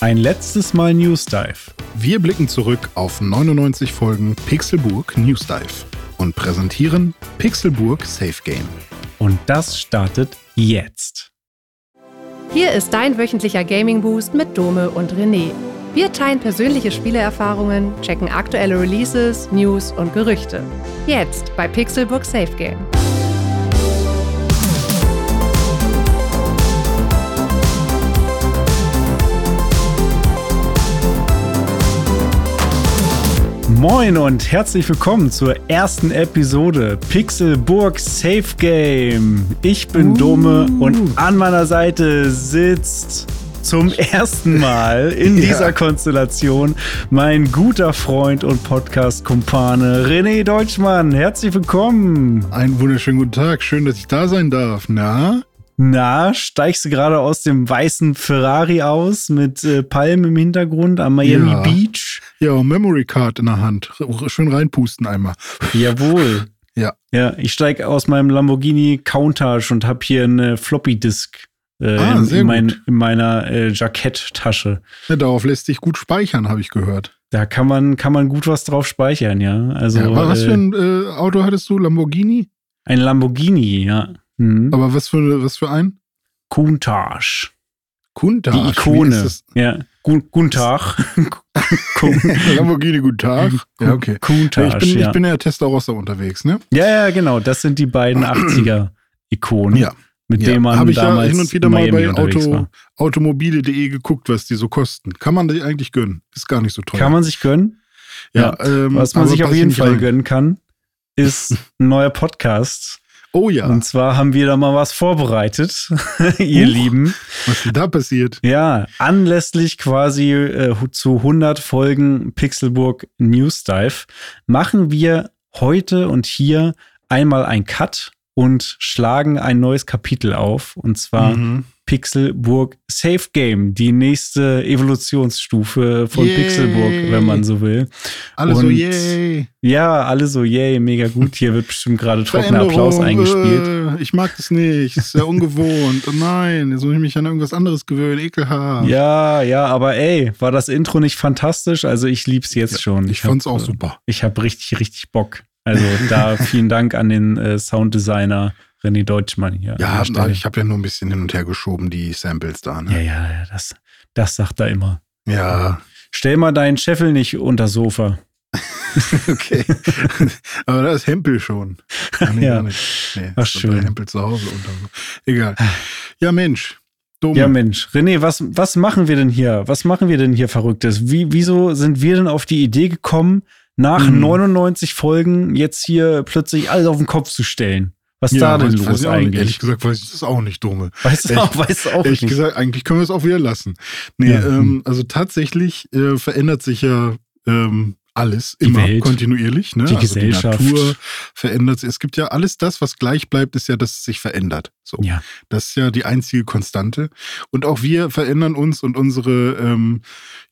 Ein letztes Mal News Dive. Wir blicken zurück auf 99 Folgen Pixelburg News Dive und präsentieren Pixelburg Safe Game. Und das startet jetzt. Hier ist dein wöchentlicher Gaming Boost mit Dome und René. Wir teilen persönliche Spielerfahrungen, checken aktuelle Releases, News und Gerüchte. Jetzt bei Pixelburg Safe Game. Moin und herzlich willkommen zur ersten Episode Pixelburg Safe Game. Ich bin uh. Dome und an meiner Seite sitzt zum ersten Mal in ja. dieser Konstellation mein guter Freund und Podcast-Kumpane René Deutschmann. Herzlich willkommen. Einen wunderschönen guten Tag. Schön, dass ich da sein darf. Na? Na, steigst du gerade aus dem weißen Ferrari aus mit äh, Palmen im Hintergrund am Miami ja. Beach? Ja, Memory Card in der Hand. Schön reinpusten einmal. Jawohl. Ja. Ja, ich steige aus meinem Lamborghini Countach und habe hier eine Floppy Disk äh, ah, in, in, mein, in, meiner äh, Jacketttasche. Ja, darauf lässt sich gut speichern, habe ich gehört. Da kann man, kann man gut was drauf speichern, ja. Also, ja, was für ein äh, Auto hattest du? Lamborghini? Ein Lamborghini, ja. Mhm. Aber was für, was für ein? Countach. Countach? Die Ikone. Ja, Countach. Lamborghini Countach. Ja, okay. Countach, ich, bin, ja. ich bin ja Testarossa unterwegs, ne? Ja, ja, genau. Das sind die beiden 80er-Ikonen. Ja. Mit ja, dem man Habe ich damals ja hin und wieder mal bei Auto, automobile.de geguckt, was die so kosten. Kann man die eigentlich gönnen? Ist gar nicht so teuer. Kann man sich gönnen? Ja. ja ähm, was man sich auf jeden Fall rein. gönnen kann, ist ein neuer Podcast Oh ja. Und zwar haben wir da mal was vorbereitet, ihr Huch, Lieben. Was ist da passiert? Ja, anlässlich quasi äh, zu 100 Folgen Pixelburg News Dive machen wir heute und hier einmal ein Cut und schlagen ein neues Kapitel auf. Und zwar mhm. Pixelburg Safe Game, die nächste Evolutionsstufe von yay. Pixelburg, wenn man so will. Alle Und so yay. Ja, alle so yay, mega gut. Hier wird bestimmt gerade trockener Applaus eingespielt. Äh, ich mag das nicht, das ist ja ungewohnt. Oh nein, jetzt muss ich mich an irgendwas anderes gewöhnen, ekelhaft. Ja, ja, aber ey, war das Intro nicht fantastisch? Also ich lieb's jetzt schon. Ich, ich fand's hab, auch super. Ich habe richtig, richtig Bock. Also da vielen Dank an den äh, Sounddesigner René Deutschmann hier. Ja, ich habe ja nur ein bisschen hin und her geschoben, die Samples da. Ne? Ja, ja, das, das sagt er immer. Ja. Stell mal deinen Scheffel nicht unter Sofa. okay. Aber da ist Hempel schon. Nee, ja. Nee, Ach, schön. Hempel zu Hause unter. Egal. Ja, Mensch. Dumm. Ja, Mensch. René, was, was machen wir denn hier? Was machen wir denn hier Verrücktes? Wie, wieso sind wir denn auf die Idee gekommen, nach hm. 99 Folgen jetzt hier plötzlich alles auf den Kopf zu stellen? Was ja, da denn weiß, los weiß eigentlich? Ehrlich gesagt weiß ich das auch nicht, Dumme. Weißt du auch, weißt du auch ehrlich nicht. gesagt, eigentlich können wir es auch wieder lassen. Nee, ja. ähm, also tatsächlich äh, verändert sich ja ähm, alles die immer Welt, kontinuierlich. Ne? Die also Gesellschaft. Die Natur verändert sich. Es gibt ja alles das, was gleich bleibt, ist ja, dass es sich verändert. So. Ja. Das ist ja die einzige Konstante. Und auch wir verändern uns und unsere ähm,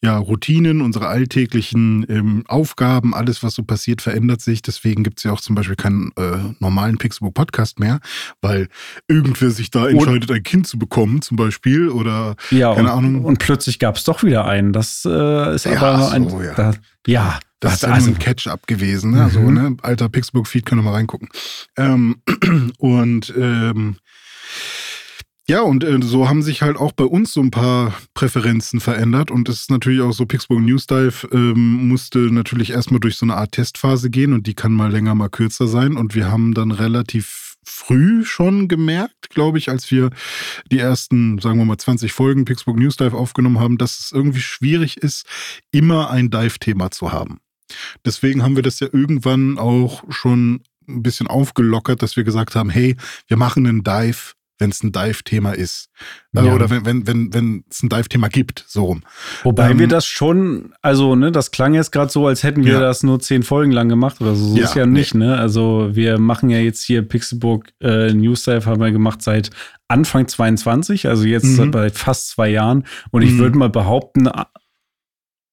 ja, Routinen, unsere alltäglichen ähm, Aufgaben, alles, was so passiert, verändert sich. Deswegen gibt es ja auch zum Beispiel keinen äh, normalen Pixelbook Podcast mehr, weil irgendwer sich da entscheidet, und, ein Kind zu bekommen, zum Beispiel. Oder ja, keine und, Ahnung. Und plötzlich gab es doch wieder einen. Das äh, ist ja, aber ein. So, ja. Da, ja, das ist ja also, ein Catch-up gewesen, ne? Mhm. Also, ne? Alter Pixelbook-Feed, können wir mal reingucken. Ähm, und ähm, ja, und äh, so haben sich halt auch bei uns so ein paar Präferenzen verändert. Und es ist natürlich auch so, Pixburg News Dive ähm, musste natürlich erstmal durch so eine Art Testphase gehen und die kann mal länger, mal kürzer sein. Und wir haben dann relativ früh schon gemerkt, glaube ich, als wir die ersten, sagen wir mal, 20 Folgen Pixburg News Dive aufgenommen haben, dass es irgendwie schwierig ist, immer ein Dive-Thema zu haben. Deswegen haben wir das ja irgendwann auch schon ein bisschen aufgelockert, dass wir gesagt haben, hey, wir machen einen Dive wenn es ein Dive-Thema ist. Äh, ja. Oder wenn wenn wenn wenn es ein Dive-Thema gibt, so rum. Wobei ähm, wir das schon, also ne, das klang jetzt gerade so, als hätten wir ja. das nur zehn Folgen lang gemacht oder so. So ja, ist ja nicht, nee. ne? Also wir machen ja jetzt hier Pixelbook äh, News Dive haben wir gemacht seit Anfang 22, also jetzt mhm. seit fast zwei Jahren. Und ich mhm. würde mal behaupten,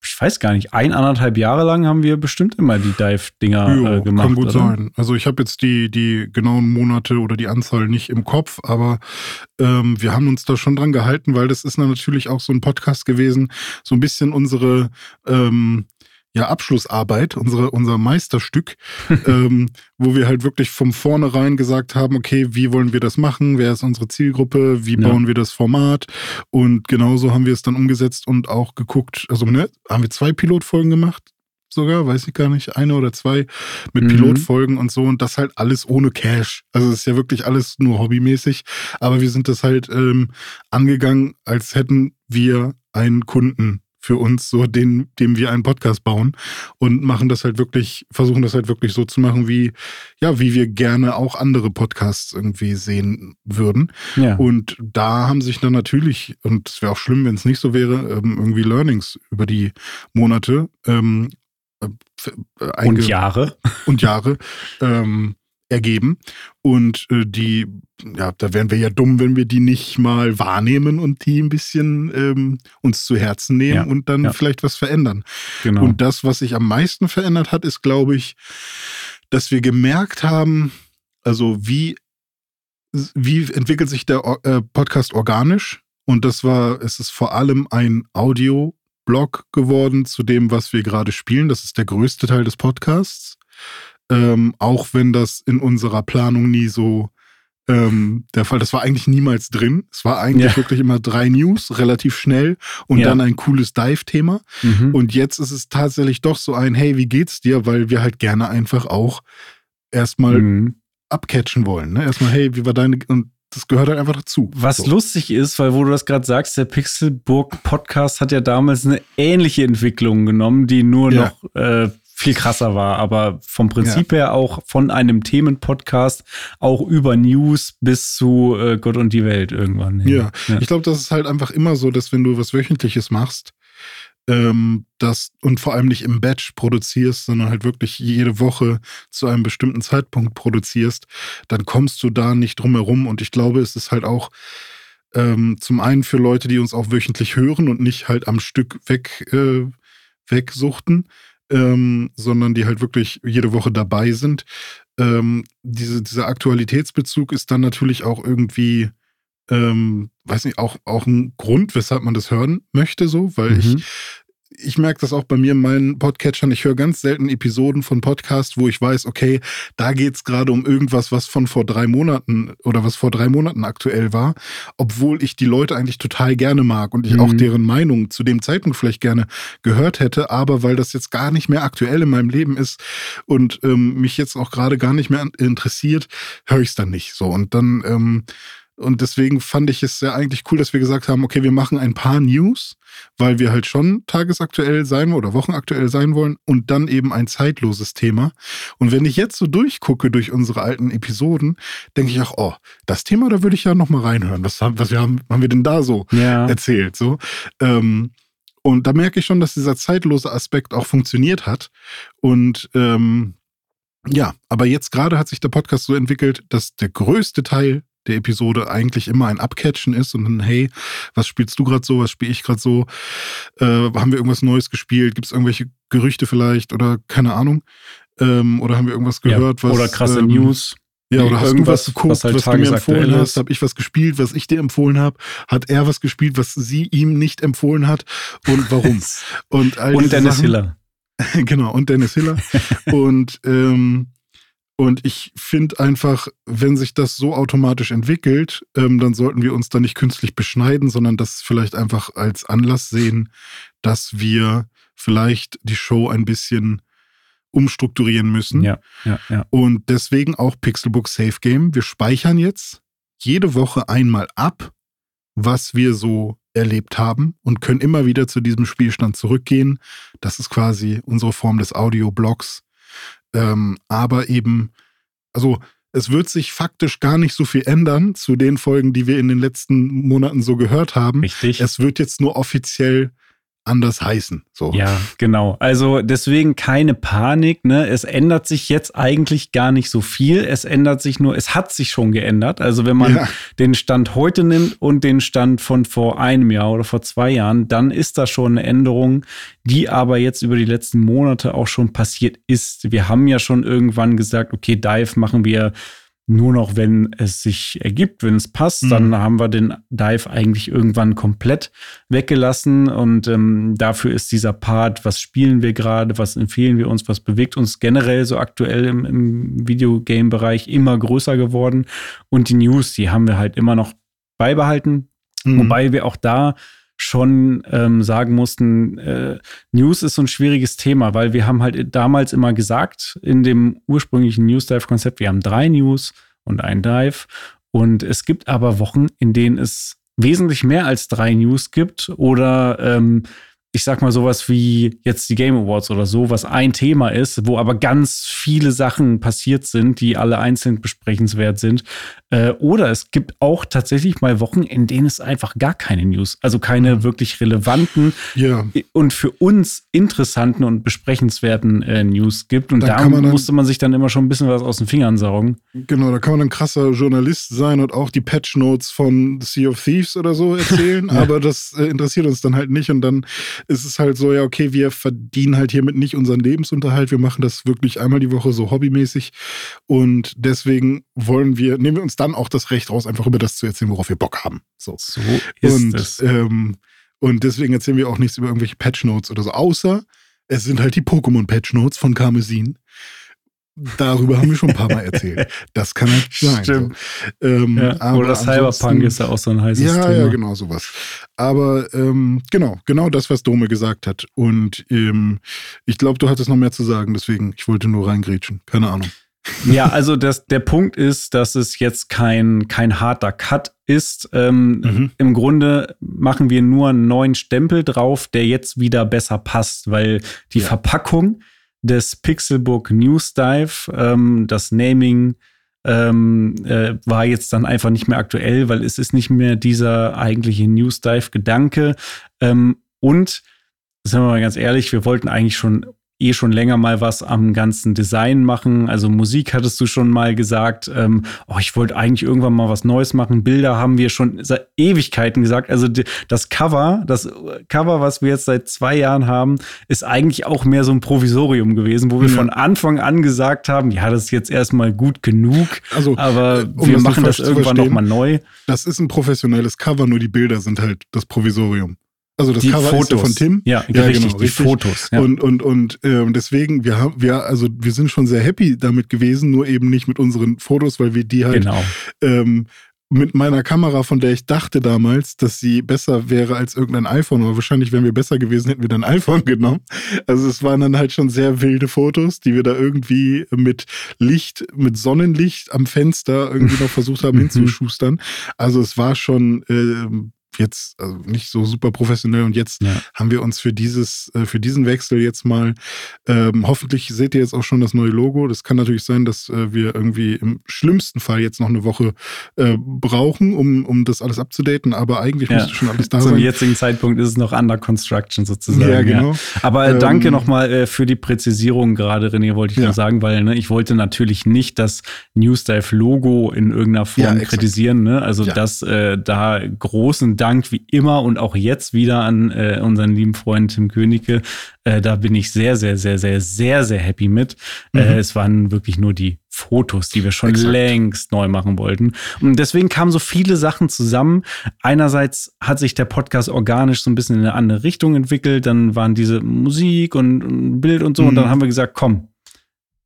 ich weiß gar nicht, ein, anderthalb Jahre lang haben wir bestimmt immer die Dive-Dinger äh, gemacht. Kann gut oder? sein. Also ich habe jetzt die, die genauen Monate oder die Anzahl nicht im Kopf, aber ähm, wir haben uns da schon dran gehalten, weil das ist natürlich auch so ein Podcast gewesen, so ein bisschen unsere ähm, ja, Abschlussarbeit, unsere, unser Meisterstück, ähm, wo wir halt wirklich vom vornherein gesagt haben, okay, wie wollen wir das machen? Wer ist unsere Zielgruppe? Wie Ja. bauen wir das Format? Und genauso haben wir es dann umgesetzt und auch geguckt, also ne, haben wir zwei Pilotfolgen gemacht sogar, weiß ich gar nicht, eine oder zwei mit Mhm. Pilotfolgen und so und das halt alles ohne Cash. Also es ist ja wirklich alles nur hobbymäßig, aber wir sind das halt ähm, angegangen, als hätten wir einen Kunden für uns, so den, dem wir einen Podcast bauen und machen das halt wirklich, versuchen das halt wirklich so zu machen, wie, ja, wie wir gerne auch andere Podcasts irgendwie sehen würden. Ja. Und da haben sich dann natürlich, und es wäre auch schlimm, wenn es nicht so wäre, ähm, irgendwie Learnings über die Monate ähm, äh, äh, Und Jahre. und Jahre ähm, ergeben. Und äh, die, ja, da wären wir ja dumm, wenn wir die nicht mal wahrnehmen und die ein bisschen ähm, uns zu Herzen nehmen Ja, und dann ja. vielleicht was verändern. Genau. Und das, was sich am meisten verändert hat, ist, glaube ich, dass wir gemerkt haben, also wie, wie entwickelt sich der äh, Podcast organisch? Und das war, es ist vor allem ein Audio-Blog geworden zu dem, was wir gerade spielen. Das ist der größte Teil des Podcasts. Ähm, auch wenn das in unserer Planung nie so ähm, der Fall, das war eigentlich niemals drin. Es war eigentlich Ja. wirklich immer drei News, relativ schnell und Ja. dann ein cooles Dive-Thema. Mhm. Und jetzt ist es tatsächlich doch so ein, hey, wie geht's dir? Weil wir halt gerne einfach auch erstmal Mhm. abcatchen wollen. Ne? Erstmal, hey, wie war deine. Und das gehört halt einfach dazu. Was so. lustig ist, weil wo du das gerade sagst, der Pixelburg Podcast hat ja damals eine ähnliche Entwicklung genommen, die nur Ja. noch äh, viel krasser war, aber vom Prinzip her auch von einem Themenpodcast auch über News bis zu äh, Gott und die Welt irgendwann. hin. Ja, ich glaube, das ist halt einfach immer so, dass wenn du was Wöchentliches machst, ähm, das und vor allem nicht im Batch produzierst, sondern halt wirklich jede Woche zu einem bestimmten Zeitpunkt produzierst, dann kommst du da nicht drum herum. Und ich glaube, es ist halt auch ähm, zum einen für Leute, die uns auch wöchentlich hören und nicht halt am Stück weg, äh, wegsuchten, ähm, sondern die halt wirklich jede Woche dabei sind. Ähm, diese, dieser Aktualitätsbezug ist dann natürlich auch irgendwie ähm, weiß nicht, auch, auch ein Grund, weshalb man das hören möchte, so, weil Mhm. ich, ich merke das auch bei mir in meinen Podcatchern. Ich höre ganz selten Episoden von Podcasts, wo ich weiß, okay, da geht's gerade um irgendwas, was von vor drei Monaten oder was vor drei Monaten aktuell war, obwohl ich die Leute eigentlich total gerne mag und ich Mhm. auch deren Meinung zu dem Zeitpunkt vielleicht gerne gehört hätte, aber weil das jetzt gar nicht mehr aktuell in meinem Leben ist und ähm, mich jetzt auch gerade gar nicht mehr interessiert, höre ich es dann nicht so. Und dann ähm, und deswegen fand ich es ja eigentlich cool, dass wir gesagt haben, okay, wir machen ein paar News, weil wir halt schon tagesaktuell sein oder wochenaktuell sein wollen und dann eben ein zeitloses Thema. Und wenn ich jetzt so durchgucke durch unsere alten Episoden, denke ich auch, oh, das Thema, da würde ich ja noch mal reinhören. Was haben, was wir haben, haben wir denn da so Ja. erzählt? So. Ähm, und da merke ich schon, dass dieser zeitlose Aspekt auch funktioniert hat. Und ähm, ja, aber jetzt gerade hat sich der Podcast so entwickelt, dass der größte Teil der Episode eigentlich immer ein Abcatchen ist und dann, hey, was spielst du gerade so, was spiele ich gerade so? Äh, haben wir irgendwas Neues gespielt? Gibt es irgendwelche Gerüchte vielleicht oder keine Ahnung? Ähm, oder haben wir irgendwas gehört, ja. was. Oder krasse ähm, News. Ja, oder hast du Irgendwas, was geguckt, was was, halt du mir empfohlen hast? Habe ich was gespielt, was ich dir empfohlen habe? Hat er was gespielt, was sie ihm nicht empfohlen hat? Und warum? Und, all Und Dennis Sachen- Hiller. genau, und Dennis Hiller. und, ähm, und ich finde einfach, wenn sich das so automatisch entwickelt, ähm, dann sollten wir uns da nicht künstlich beschneiden, sondern das vielleicht einfach als Anlass sehen, dass wir vielleicht die Show ein bisschen umstrukturieren müssen. Ja, ja, ja. Und deswegen auch Pixelbook Safe Game. Wir speichern jetzt jede Woche einmal ab, was wir so erlebt haben und können immer wieder zu diesem Spielstand zurückgehen. Das ist quasi unsere Form des Audioblogs. Ähm, aber eben, also es wird sich faktisch gar nicht so viel ändern zu den Folgen, die wir in den letzten Monaten so gehört haben. Richtig. Es wird jetzt nur offiziell anders heißen. So. Ja, genau. Also deswegen keine Panik. Ne? Es ändert sich jetzt eigentlich gar nicht so viel. Es ändert sich nur, es hat sich schon geändert. Also wenn man ja. den Stand heute nimmt und den Stand von vor einem Jahr oder vor zwei Jahren, dann ist das schon eine Änderung, die aber jetzt über die letzten Monate auch schon passiert ist. Wir haben ja schon irgendwann gesagt, okay, Dive machen wir nur noch, wenn es sich ergibt, wenn es passt. Mhm. Dann haben wir den Dive eigentlich irgendwann komplett weggelassen. Und ähm, dafür ist dieser Part, was spielen wir gerade, was empfehlen wir uns, was bewegt uns generell so aktuell im, im Videogame-Bereich immer größer geworden. Und die News, die haben wir halt immer noch beibehalten. Mhm. Wobei wir auch da schon ähm, sagen mussten, äh, News ist so ein schwieriges Thema, weil wir haben halt damals immer gesagt, in dem ursprünglichen News-Dive-Konzept, wir haben drei News und ein Dive. Und es gibt aber Wochen, in denen es wesentlich mehr als drei News gibt oder ähm, ich sag mal sowas wie jetzt die Game Awards oder so, was ein Thema ist, wo aber ganz viele Sachen passiert sind, die alle einzeln besprechenswert sind. Äh, oder es gibt auch tatsächlich mal Wochen, in denen es einfach gar keine News, also keine mhm. wirklich relevanten ja. und für uns interessanten und besprechenswerten äh, News gibt. Und da, musste man sich dann immer schon ein bisschen was aus den Fingern saugen. Genau, da kann man ein krasser Journalist sein und auch die Patch Notes von Sea of Thieves oder so erzählen, aber das äh, interessiert uns dann halt nicht und dann ist es halt so, ja, okay, wir verdienen halt hiermit nicht unseren Lebensunterhalt. Wir machen das wirklich einmal die Woche so hobbymäßig. Und deswegen wollen wir, nehmen wir uns dann auch das Recht raus, einfach über das zu erzählen, worauf wir Bock haben. So, so ist und, es. Ähm, und deswegen erzählen wir auch nichts über irgendwelche Patch Notes oder so, außer es sind halt die Pokémon Patch Notes von Karmesin. Darüber haben wir schon ein paar Mal erzählt. Das kann halt sein. Stimmt. So. Ähm, ja, oder Cyberpunk ist ja auch so ein heißes ja, Thema. Ja, genau, sowas. Aber ähm, genau, genau das, was Dome gesagt hat. Und ähm, ich glaube, du hattest noch mehr zu sagen, deswegen, ich wollte nur reingrätschen. Keine Ahnung. Ja, also das, der Punkt ist, dass es jetzt kein, kein harter Cut ist. Ähm, mhm. Im Grunde machen wir nur einen neuen Stempel drauf, der jetzt wieder besser passt, weil die ja. Verpackung des Pixelbook News Dive. Ähm, das Naming ähm, äh, war jetzt dann einfach nicht mehr aktuell, weil es ist nicht mehr dieser eigentliche News Dive Gedanke. Ähm, und, sind wir mal ganz ehrlich, wir wollten eigentlich schon eh schon länger mal was am ganzen Design machen. Also Musik hattest du schon mal gesagt. Ähm, oh, ich wollte eigentlich irgendwann mal was Neues machen. Bilder haben wir schon seit Ewigkeiten gesagt. Also das Cover, das Cover, was wir jetzt seit zwei Jahren haben, ist eigentlich auch mehr so ein Provisorium gewesen, wo wir ja. von Anfang an gesagt haben, ja, das ist jetzt erstmal gut genug. Also, aber äh, um wir machen das irgendwann noch mal neu. Das ist ein professionelles Cover, nur die Bilder sind halt das Provisorium. Also das die Cover Fotos. ist ja von Tim. Ja, ja richtig, genau, die richtig. Fotos. Ja. Und und und äh, deswegen wir haben wir also wir sind schon sehr happy damit gewesen, nur eben nicht mit unseren Fotos, weil wir die halt genau. ähm, mit meiner Kamera, von der ich dachte damals, dass sie besser wäre als irgendein iPhone, aber wahrscheinlich wären wir besser gewesen, hätten wir dann ein iPhone genommen. Also es waren dann halt schon sehr wilde Fotos, die wir da irgendwie mit Licht, mit Sonnenlicht am Fenster irgendwie noch versucht haben hinzuschustern. Also es war schon äh, jetzt also nicht so super professionell und jetzt ja. haben wir uns für dieses, äh, für diesen Wechsel jetzt mal, ähm, hoffentlich seht ihr jetzt auch schon das neue Logo. Das kann natürlich sein, dass äh, wir irgendwie im schlimmsten Fall jetzt noch eine Woche äh, brauchen, um, um das alles abzudaten, aber eigentlich ja. müsste schon alles da Zum sein. Zum jetzigen Zeitpunkt ist es noch under construction sozusagen. Ja, genau. Ja. Aber ähm, danke nochmal äh, für die Präzisierung gerade, René, wollte ich ja. nur sagen, weil ne, ich wollte natürlich nicht das Newsdive-Logo in irgendeiner Form kritisieren. Ne? Also dass äh, da großen Dank wie immer und auch jetzt wieder an äh, unseren lieben Freund Tim Königke. Äh, da bin ich sehr, sehr, sehr, sehr, sehr, sehr happy mit. Äh, mhm. Äh, es waren wirklich nur die Fotos, die wir schon Exakt. längst neu machen wollten. Und deswegen kamen so viele Sachen zusammen. Einerseits hat sich der Podcast organisch so ein bisschen in eine andere Richtung entwickelt. Dann waren diese Musik und, und Bild und so. Mhm. Und dann haben wir gesagt, komm,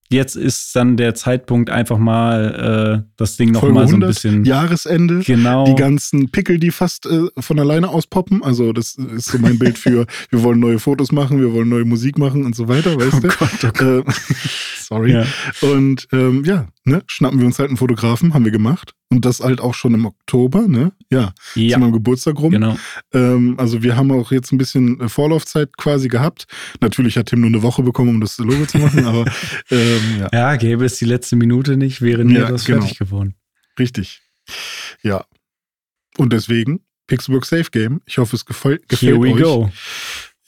jetzt ist dann der Zeitpunkt, einfach mal äh, das Ding noch Folge mal so ein bisschen. Jahresende. Genau. Die ganzen Pickel, die fast äh, von alleine auspoppen. Also, das ist so mein Bild für, wir wollen neue Fotos machen, wir wollen neue Musik machen und so weiter, weißt oh du? Gott, oh Gott. Äh, sorry. Ja. Und ähm, ja, ne, schnappen wir uns halt einen Fotografen, haben wir gemacht. Und das halt auch schon im Oktober, ne? Ja, ja. zu meinem Geburtstag rum. Genau. Ähm, also wir haben auch jetzt ein bisschen äh, Vorlaufzeit quasi gehabt. Natürlich hat Tim nur eine Woche bekommen, um das Logo zu machen, aber ähm, ja. ja, gäbe es die letzte Minute nicht, wäre nie ja, das genau. fertig geworden. Richtig. Ja. Und deswegen, Pixelbook Safe Game. Ich hoffe, es gefällt, gefällt Here we euch. go.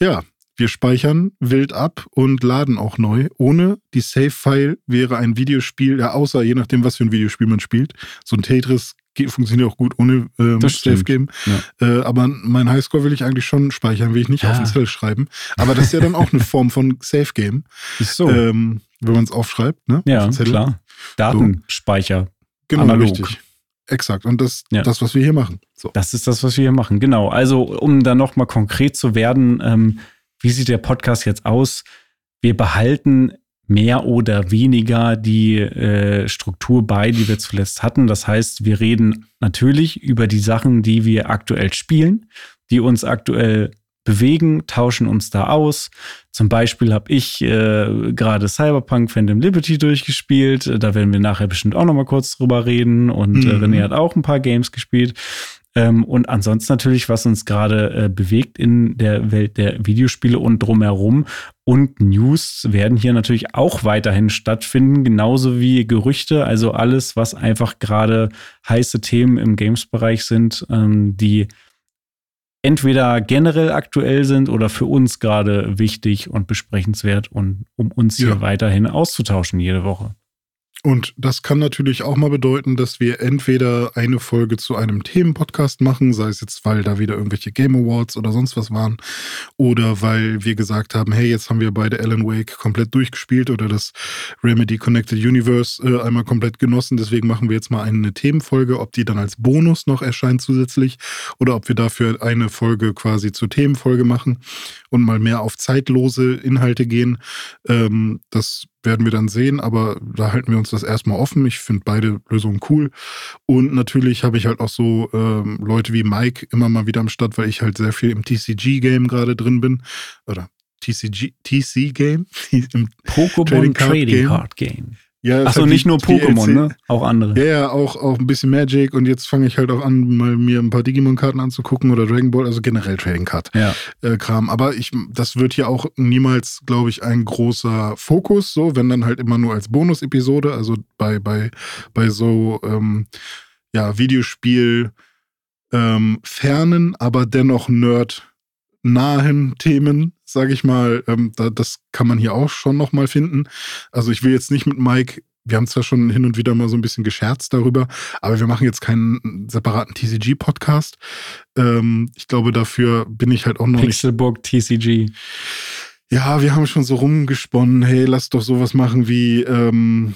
ja, wir speichern wild ab und laden auch neu. Ohne die Save-File wäre ein Videospiel, ja, außer je nachdem, was für ein Videospiel man spielt. So ein Tetris geht, funktioniert auch gut ohne ähm, Save-Game. Ja. Äh, aber mein Highscore will ich eigentlich schon speichern, will ich nicht ja. auf den Zettel schreiben. Aber das ist ja dann auch eine Form von Save-Game. Ist so. Ähm, wenn man es aufschreibt, ne? Ja, klar. Datenspeicher. Genau, analog. richtig. Exakt. Und das, ja. das, was wir hier machen. So. Das ist das, was wir hier machen. Genau. Also, um da nochmal konkret zu werden, ähm, wie sieht der Podcast jetzt aus? Wir behalten mehr oder weniger die äh, Struktur bei, die wir zuletzt hatten. Das heißt, wir reden natürlich über die Sachen, die wir aktuell spielen, die uns aktuell bewegen, tauschen uns da aus. Zum Beispiel habe ich äh, gerade Cyberpunk Phantom Liberty durchgespielt. Da werden wir nachher bestimmt auch noch mal kurz drüber reden. Und äh, mhm. René hat auch ein paar Games gespielt. Ähm, und ansonsten natürlich, was uns gerade äh, bewegt in der Welt der Videospiele und drumherum. Und News werden hier natürlich auch weiterhin stattfinden, genauso wie Gerüchte, also alles, was einfach gerade heiße Themen im Games-Bereich sind, ähm, die entweder generell aktuell sind oder für uns gerade wichtig und besprechenswert und um uns ja. hier weiterhin auszutauschen jede Woche. Und das kann natürlich auch mal bedeuten, dass wir entweder eine Folge zu einem Themenpodcast machen, sei es jetzt, weil da wieder irgendwelche Game Awards oder sonst was waren, oder weil wir gesagt haben, hey, jetzt haben wir beide Alan Wake komplett durchgespielt oder das Remedy Connected Universe äh, einmal komplett genossen. Deswegen machen wir jetzt mal eine Themenfolge, ob die dann als Bonus noch erscheint zusätzlich oder ob wir dafür eine Folge quasi zur Themenfolge machen und mal mehr auf zeitlose Inhalte gehen. Ähm, das werden wir dann sehen, aber da halten wir uns das erstmal offen. Ich finde beide Lösungen cool. Und natürlich habe ich halt auch so ähm, Leute wie Mike immer mal wieder am Start, weil ich halt sehr viel im TCG-Game gerade drin bin. Oder TCG, TC-Game? Pokémon Trading Card Trading Game. Card Game. Ja, Achso, halt nicht nur Pokémon, ne? Auch andere. Ja, ja, auch, auch ein bisschen Magic und jetzt fange ich halt auch an, mal mir ein paar Digimon-Karten anzugucken oder Dragon Ball, also generell Trading Card-Kram. Ja. Äh, Aber ich, das wird ja auch niemals, glaube ich, ein großer Fokus, so, wenn dann halt immer nur als Bonus-Episode, also bei, bei, bei so, ähm, ja, Videospiel, ähm, fernen, aber dennoch Nerd nahen Themen, sage ich mal, ähm, da, das kann man hier auch schon nochmal finden. Also ich will jetzt nicht mit Mike, wir haben zwar schon hin und wieder mal so ein bisschen gescherzt darüber, aber wir machen jetzt keinen separaten TCG-Podcast. Ähm, ich glaube, dafür bin ich halt auch noch Pixelburg nicht. TCG. Ja, wir haben schon so rumgesponnen, hey, lass doch sowas machen wie, ähm,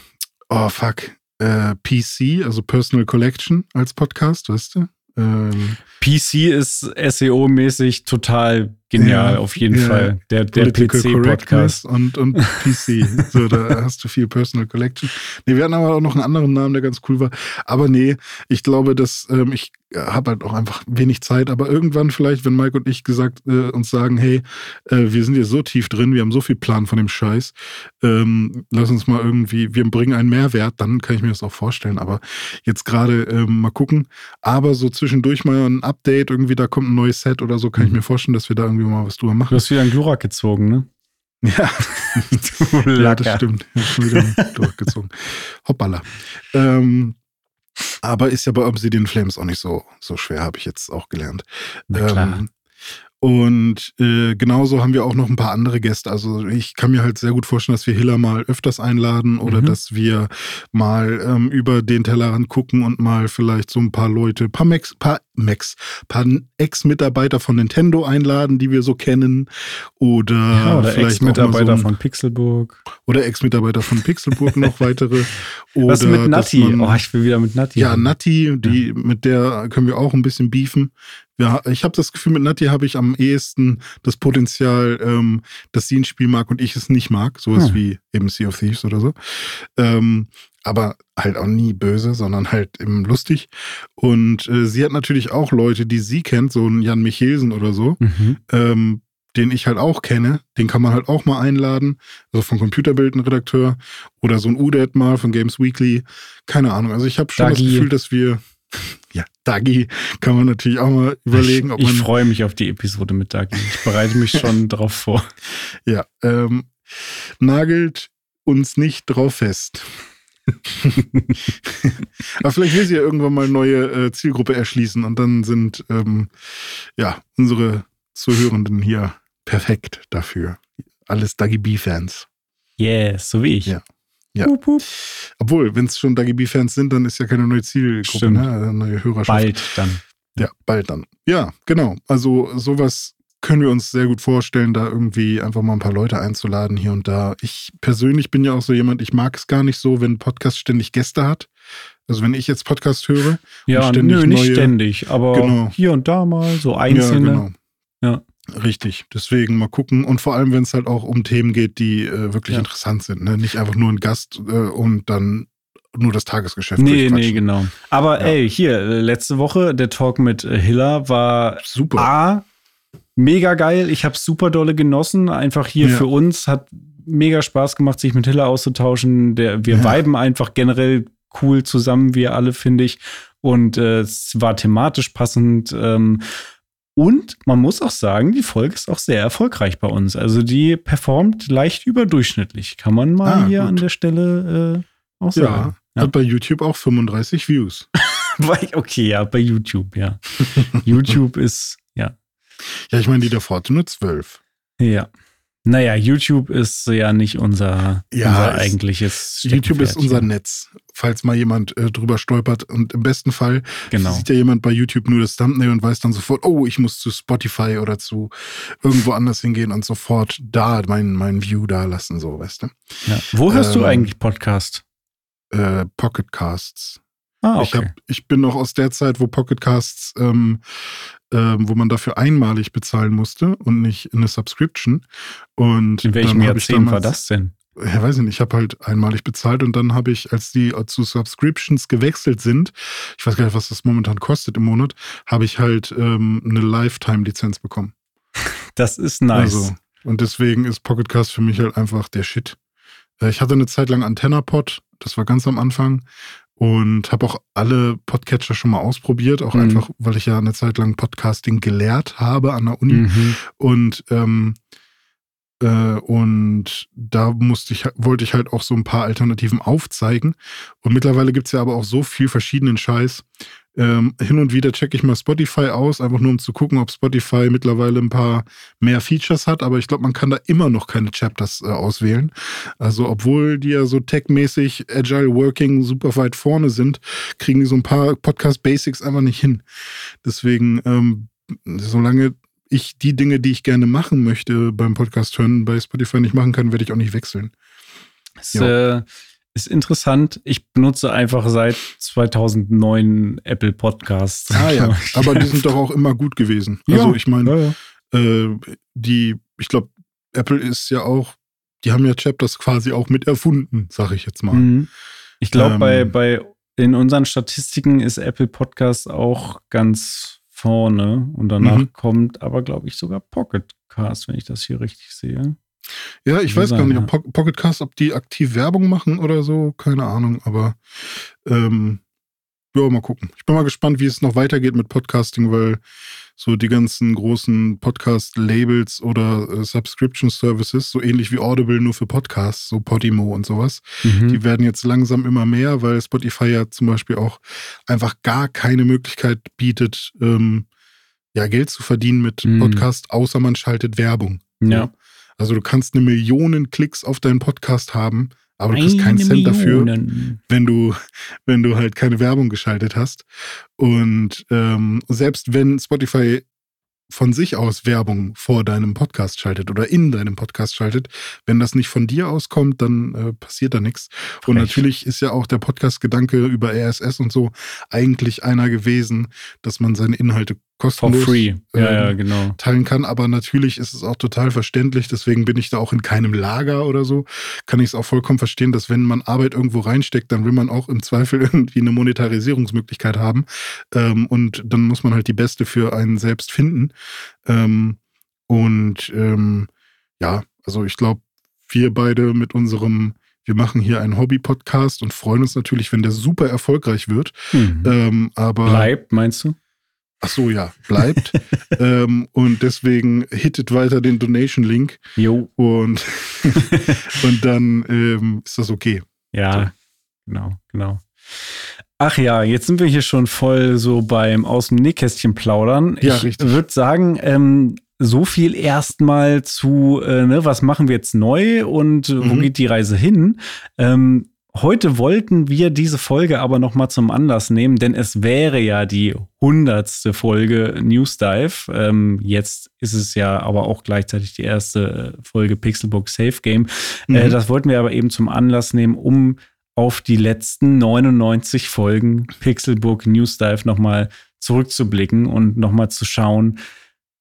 oh fuck, äh, PC, also Personal Collection als Podcast, weißt du? Ähm, PC ist SEO-mäßig total genial, ja, auf jeden ja. Fall. Der, der PC-Podcast. Und, und PC. so, da hast du viel Personal Collection. Nee, wir hatten aber auch noch einen anderen Namen, der ganz cool war. Aber nee, ich glaube, dass ähm, ich habe halt auch einfach wenig Zeit, aber irgendwann vielleicht, wenn Mike und ich gesagt äh, uns sagen, hey, äh, wir sind hier so tief drin, wir haben so viel Plan von dem Scheiß, ähm, lass uns mal irgendwie, wir bringen einen Mehrwert, dann kann ich mir das auch vorstellen. Aber jetzt gerade ähm, mal gucken. Aber so zwischendurch mal ein Update, irgendwie da kommt ein neues Set oder so, kann mhm. ich mir vorstellen, dass wir da irgendwie mal was drüber machen. Du hast wieder einen Glurak gezogen, ne? Ja, ja das stimmt. Ich habe wieder einen Glurak gezogen. Hoppala. Ähm, aber ist ja bei Obsidian Flames auch nicht so, so schwer, habe ich jetzt auch gelernt. Na klar. Ähm, und äh, genauso haben wir auch noch ein paar andere Gäste. Also ich kann mir halt sehr gut vorstellen, dass wir Hiller mal öfters einladen oder mhm. dass wir mal ähm, über den Tellerrand gucken und mal vielleicht so ein paar Leute, paar Max, paar Max, paar Ex-Mitarbeiter von Nintendo einladen, die wir so kennen. Oder, ja, oder Ex-Mitarbeiter so von Pixelburg. Oder Ex-Mitarbeiter von Pixelburg noch weitere. Oder Was mit Nati? oh, ich will wieder mit Nati. Ja, Nati, die, ja. mit der können wir auch ein bisschen beefen. Ja, ich habe das Gefühl, mit Nati habe ich am ehesten das Potenzial, ähm, dass sie ein Spiel mag und ich es nicht mag. Sowas hm. wie eben Sea of Thieves oder so. Ähm, aber halt auch nie böse, sondern halt eben lustig. Und äh, sie hat natürlich auch Leute, die sie kennt, so ein Jan Michelsen oder so, mhm. ähm, den ich halt auch kenne. Den kann man halt auch mal einladen. Also von Computerbildenredakteur oder so ein Udet mal von Games Weekly. Keine Ahnung. Also ich habe schon Dagi. das Gefühl, dass wir ja, Dagi kann man natürlich auch mal überlegen, ob man. Ich freue mich auf die Episode mit Dagi. Ich bereite mich schon drauf vor. Ja, ähm, nagelt uns nicht drauf fest. Aber vielleicht will sie ja irgendwann mal neue äh, Zielgruppe erschließen und dann sind ähm, ja unsere Zuhörenden hier perfekt dafür. Alles Dagi B-Fans. Yes, so wie ich. Ja. Ja. Hup, hup. Obwohl, wenn es schon Dagi B-Fans sind, dann ist ja keine neue Zielgruppe, Stimmt. ne? Eine neue Hörerschaft. Bald dann. Ja, bald dann. Ja, genau. Also sowas können wir uns sehr gut vorstellen, da irgendwie einfach mal ein paar Leute einzuladen hier und da. Ich persönlich bin ja auch so jemand, ich mag es gar nicht so, wenn ein Podcast ständig Gäste hat. Also wenn ich jetzt Podcast höre, Ja, ständig nö, nicht neue- ständig, aber Genau. hier und da mal so einzelne. Ja, genau. Ja. Richtig. Deswegen mal gucken. Und vor allem, wenn es halt auch um Themen geht, die äh, wirklich Ja. interessant sind. Ne? Nicht einfach nur ein Gast äh, und dann nur das Tagesgeschäft. Nee, nee, genau. Aber Ja. ey, hier, letzte Woche, der Talk mit Hiller war Super. A, mega geil. Ich habe super dolle genossen. Einfach hier Ja. für uns hat mega Spaß gemacht, sich mit Hiller auszutauschen. Der, wir Ja. viben einfach generell cool zusammen, wir alle, finde ich. Und äh, es war thematisch passend. Ähm, und man muss auch sagen, die Folge ist auch sehr erfolgreich bei uns. Also die performt leicht überdurchschnittlich. Kann man mal Ah, hier gut. an der Stelle äh, auch Ja, sagen. hat bei YouTube auch 35 Views. Okay, ja, bei YouTube, ja. YouTube ist, ja. Ich meine, die davor hatte nur 12. Ja. Naja, YouTube ist ja nicht unser, Ja, unser ist- eigentliches YouTube ist unser. Netz, falls mal jemand äh, drüber stolpert. Und im besten Fall Genau. sieht ja jemand bei YouTube nur das Thumbnail und weiß dann sofort, oh, ich muss zu Spotify oder zu irgendwo anders hingehen und sofort da mein, mein View da lassen, so, weißt du? Ja. Wo hörst du Ähm, eigentlich Podcast? Äh, Pocket Ah, Ich, hab, ich bin noch aus der Zeit, wo Pocket Casts, ähm, ähm, wo man dafür einmalig bezahlen musste und nicht eine Subscription. Und In welchem Jahrzehnt war damals- das denn? Ja, weiß ich nicht. Ich habe halt einmalig bezahlt und dann habe ich, als die zu Subscriptions gewechselt sind, ich weiß gar nicht, was das momentan kostet im Monat, habe ich halt ähm, eine Lifetime-Lizenz bekommen. Das ist nice. Also, und deswegen ist Pocket Cast für mich halt einfach der Shit. Äh, Ich hatte eine Zeit lang AntennaPod, das war ganz am Anfang. Und habe auch alle Podcatcher schon mal ausprobiert, auch Mhm. einfach, weil ich ja eine Zeit lang Podcasting gelehrt habe an der Uni. Mhm. Und, ähm, äh, und da musste ich, wollte ich halt auch so ein paar Alternativen aufzeigen. Und mittlerweile gibt's ja aber auch so viel verschiedenen Scheiß. Ähm, hin und wieder checke ich mal Spotify aus, einfach nur um zu gucken, ob Spotify mittlerweile ein paar mehr Features hat. Aber ich glaube, man kann da immer noch keine Chapters äh, auswählen. Also, obwohl die ja so techmäßig Agile Working super weit vorne sind, kriegen die so ein paar Podcast Basics einfach nicht hin. Deswegen, ähm, solange ich die Dinge, die ich gerne machen möchte beim Podcast hören, bei Spotify nicht machen kann, werde ich auch nicht wechseln. Ist, äh, ist interessant. Ich benutze einfach seit 2009 Apple Podcasts. Ah ja, aber die sind doch auch immer gut gewesen. Also ich meine, ja, ja. äh, die, ich glaube, Apple ist ja auch, die haben ja Chapters quasi auch mit erfunden, sage ich jetzt mal. Mhm. Ich glaube, Ähm, bei, bei in unseren Statistiken ist Apple Podcast auch ganz vorne und danach Mhm. kommt aber, glaube ich, sogar Pocket Cast, wenn ich das hier richtig sehe. Ja, ich weiß gar sein, nicht, ob Po- Pocket Cast, ob die aktiv Werbung machen oder so, keine Ahnung, aber ähm, ja, mal gucken. Ich bin mal gespannt, wie es noch weitergeht mit Podcasting, weil so die ganzen großen Podcast-Labels oder äh, Subscription-Services, so ähnlich wie Audible, nur für Podcasts, so Podimo und sowas, Mhm. die werden jetzt langsam immer mehr, weil Spotify ja zum Beispiel auch einfach gar keine Möglichkeit bietet, ähm, ja, Geld zu verdienen mit Mhm. Podcast, außer man schaltet Werbung. ja. Also du kannst eine Million Klicks auf deinen Podcast haben, aber du kriegst keinen Cent dafür, wenn du, wenn du halt keine Werbung geschaltet hast. Und ähm, selbst wenn Spotify von sich aus Werbung vor deinem Podcast schaltet oder in deinem Podcast schaltet, wenn das nicht von dir auskommt, dann äh, passiert da nichts. Und natürlich ist ja auch der Podcast-Gedanke über RSS und so eigentlich einer gewesen, dass man seine Inhalte For kostenlos free. Ja, ja, ähm, genau. teilen kann. Aber natürlich ist es auch total verständlich. Deswegen bin ich da auch in keinem Lager oder so. Kann ich es auch vollkommen verstehen, dass wenn man Arbeit irgendwo reinsteckt, dann will man auch im Zweifel irgendwie eine Monetarisierungsmöglichkeit haben. Ähm, und dann muss man halt die beste für einen selbst finden. Ähm, und ähm, ja, also ich glaube, wir beide mit unserem wir machen hier einen Hobby-Podcast und freuen uns natürlich, wenn der super erfolgreich wird. Mhm. Ähm, aber Bleibt, meinst du? Ach so, ja, bleibt. ähm, und deswegen hittet weiter den Donation-Link Jo. und, und dann ähm, ist das okay. Ja, genau, genau. Ach ja, jetzt sind wir hier schon voll so beim aus dem Nähkästchen plaudern. Ja, ich würde sagen, ähm, so viel erstmal zu, äh, ne, was machen wir jetzt neu und äh, wo Mhm. geht die Reise hin? Ähm, heute wollten wir diese Folge aber noch mal zum Anlass nehmen, denn es wäre ja die hundertste Folge News Dive. Ähm, jetzt ist es ja aber auch gleichzeitig die erste äh, Folge Pixelbook Safe Game. Äh, Mhm. das wollten wir aber eben zum Anlass nehmen, um auf die letzten 99 Folgen Pixelbook News Dive nochmal zurückzublicken und nochmal zu schauen,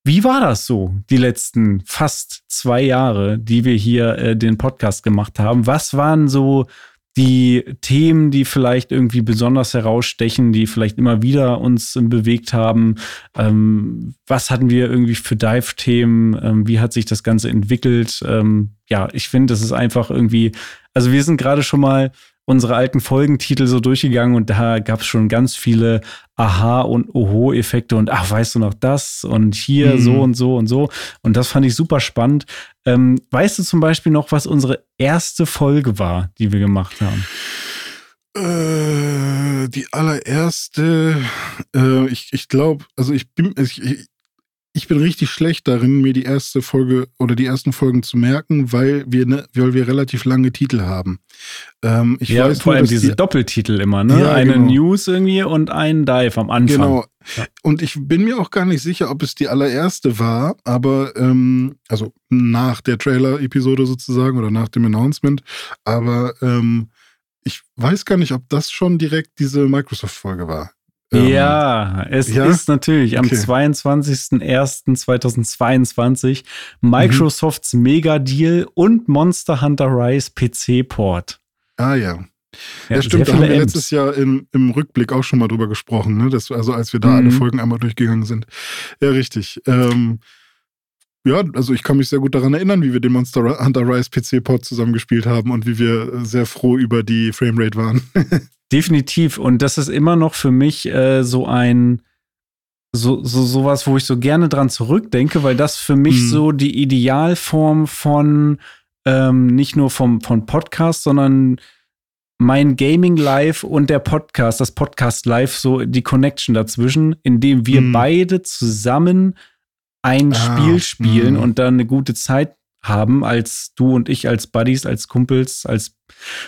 wie war das so, die letzten fast zwei Jahre, die wir hier äh, den Podcast gemacht haben? Was waren so die Themen, die vielleicht irgendwie besonders herausstechen, die vielleicht immer wieder uns ähm, bewegt haben? Ähm, was hatten wir irgendwie für Dive-Themen? Ähm, wie hat sich das Ganze entwickelt? Ähm, ja, ich finde, das ist einfach irgendwie, also wir sind gerade schon mal unsere alten Folgentitel so durchgegangen und da gab es schon ganz viele Aha- und Oho-Effekte und ach, weißt du noch das und hier Mhm. so und so und so. Und das fand ich super spannend. Ähm, weißt du zum Beispiel noch, was unsere erste Folge war, die wir gemacht haben? Äh, die allererste, äh, ich, ich glaube, also ich bin, ich, ich- ich bin richtig schlecht darin, mir die erste Folge oder die ersten Folgen zu merken, weil wir, ne, weil wir relativ lange Titel haben. Ähm, ich ja, weiß vor nur, allem diese die, Doppeltitel immer, ne? Ja, Eine genau. News irgendwie und ein Dive am Anfang. Genau. Ja. Und ich bin mir auch gar nicht sicher, ob es die allererste war, aber ähm, also nach der Trailer-Episode sozusagen oder nach dem Announcement. Aber ähm, ich weiß gar nicht, ob das schon direkt diese Microsoft-Folge war. Ähm, Ja, es ja? ist natürlich am Okay. 22.01.2022 Microsofts Mega-Deal und Monster Hunter Rise PC-Port. Ah ja. Ja, Ja, stimmt, da haben wir letztes Jahr im, im Rückblick auch schon mal drüber gesprochen, ne? Das, also als wir da Mhm. alle Folgen einmal durchgegangen sind. Ja, richtig. Ähm, ja, also ich kann mich sehr gut daran erinnern, wie wir den Monster Hunter Rise PC-Port zusammengespielt haben und wie wir äh, sehr froh über die Framerate waren. Definitiv. Und das ist immer noch für mich äh, so ein so, so sowas, wo ich so gerne dran zurückdenke, weil das für mich Mhm. so die Idealform von ähm, nicht nur vom, von Podcast, sondern mein Gaming Live und der Podcast, das Podcast Live, so die Connection dazwischen, indem wir Mhm. beide zusammen ein Ah, Spiel spielen mhm. und dann eine gute Zeit haben, als du und ich, als Buddies, als Kumpels, als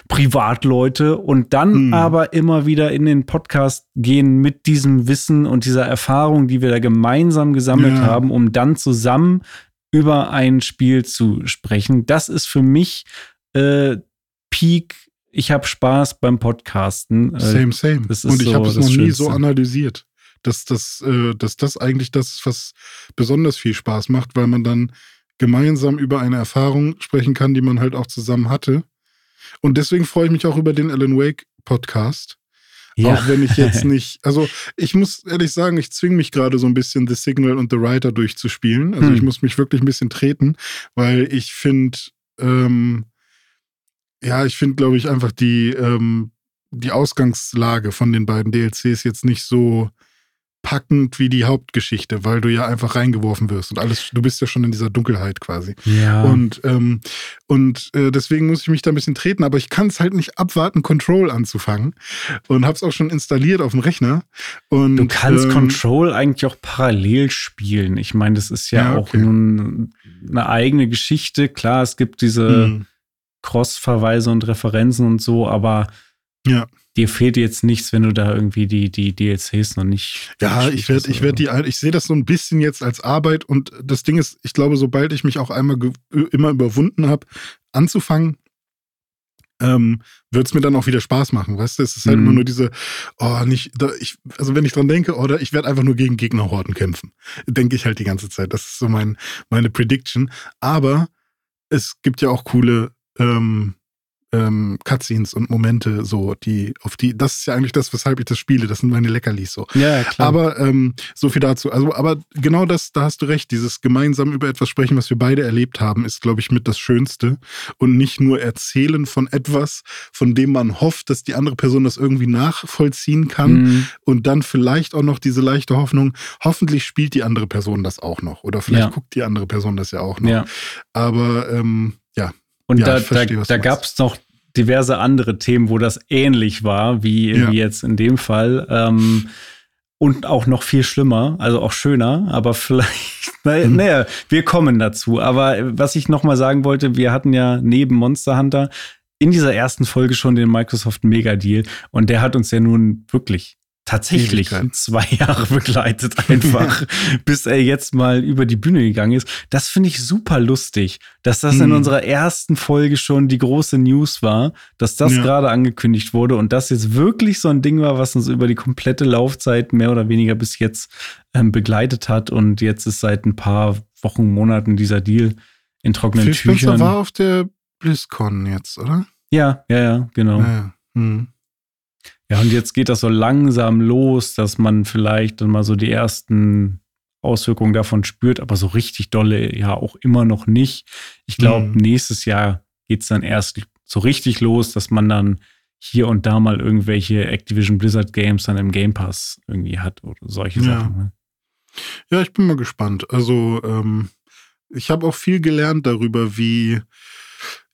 Privatleute und dann Mhm. aber immer wieder in den Podcast gehen mit diesem Wissen und dieser Erfahrung, die wir da gemeinsam gesammelt Ja. haben, um dann zusammen über ein Spiel zu sprechen. Das ist für mich äh, Peak. Ich habe Spaß beim Podcasten. Äh, Same, same. Und ich so habe es noch nie so analysiert, dass das, äh, dass das eigentlich das ist, was besonders viel Spaß macht, weil man dann gemeinsam über eine Erfahrung sprechen kann, die man halt auch zusammen hatte. Und deswegen freue ich mich auch über den Alan Wake Podcast. ja. Auch wenn ich jetzt nicht, also ich muss ehrlich sagen, ich zwinge mich gerade so ein bisschen The Signal und The Writer durchzuspielen. Also Hm. ich muss mich wirklich ein bisschen treten, weil ich finde, ähm, ja, ich finde, glaube ich, einfach die, ähm, die Ausgangslage von den beiden DLCs jetzt nicht so packend wie die Hauptgeschichte, weil du ja einfach reingeworfen wirst und alles, du bist ja schon in dieser Dunkelheit quasi. ja. Und, ähm, und äh, deswegen muss ich mich da ein bisschen treten, aber ich kann es halt nicht abwarten, Control anzufangen. Und habe es auch schon installiert auf dem Rechner. Und, Du kannst ähm, Control eigentlich auch parallel spielen. Ich meine, das ist ja, Ja, auch okay. nun eine eigene Geschichte. Klar, es gibt diese mh, Cross-Verweise und Referenzen und so, aber Ja. Dir fehlt jetzt nichts, wenn du da irgendwie die, die DLCs noch nicht. Ja, ich werde, ich werde die, ich sehe das so ein bisschen jetzt als Arbeit und das Ding ist, ich glaube, sobald ich mich auch einmal immer überwunden habe, anzufangen, ähm, wird es mir dann auch wieder Spaß machen, weißt du? Es ist halt Mhm. immer nur diese, oh, nicht, da, ich, also wenn ich dran denke, oder ich werde einfach nur gegen Gegnerhorden kämpfen, denke ich halt die ganze Zeit. Das ist so mein, meine Prediction. Aber es gibt ja auch coole ähm, ähm, Cutscenes und Momente, so, die, auf die, das ist ja eigentlich das, weshalb ich das spiele. Das sind meine Leckerlis so. Ja, klar. Aber ähm, so viel dazu. Also, aber genau das, da hast du recht. Dieses gemeinsam über etwas sprechen, was wir beide erlebt haben, ist, glaube ich, mit das Schönste. Und nicht nur erzählen von etwas, von dem man hofft, dass die andere Person das irgendwie nachvollziehen kann. Mhm. Und dann vielleicht auch noch diese leichte Hoffnung, hoffentlich spielt die andere Person das auch noch. Oder vielleicht Ja. guckt die andere Person das ja auch noch. ja. Aber ähm, ja, Und Ja, da, verstehe, da, da gab es noch diverse andere Themen, wo das ähnlich war, wie, Ja. wie jetzt in dem Fall. Ähm, und auch noch viel schlimmer, also auch schöner, aber vielleicht, naja, naja wir kommen dazu. Aber was ich nochmal sagen wollte, wir hatten ja neben Monster Hunter in dieser ersten Folge schon den Microsoft Mega Deal und der hat uns ja nun wirklich tatsächlich zwei Jahre begleitet, einfach, bis er jetzt mal über die Bühne gegangen ist. Das finde ich super lustig, dass das in mhm. unserer ersten Folge schon die große News war, dass das ja. gerade angekündigt wurde und das jetzt wirklich so ein Ding war, was uns über die komplette Laufzeit mehr oder weniger bis jetzt ähm, begleitet hat. Und jetzt ist seit ein paar Wochen, Monaten dieser Deal in trockenen Phil Tüchern. Spencer war auf der BlizzCon jetzt, oder? Ja, ja, ja, genau. Ja, hm. Ja, und jetzt geht das so langsam los, dass man vielleicht dann mal so die ersten Auswirkungen davon spürt, aber so richtig dolle ja auch immer noch nicht. Ich glaube, hm. nächstes Jahr geht es dann erst so richtig los, dass man dann hier und da mal irgendwelche Activision Blizzard Games dann im Game Pass irgendwie hat oder solche ja. Sachen. Ne? Ja, ich bin mal gespannt. Also ähm, ich habe auch viel gelernt darüber, wie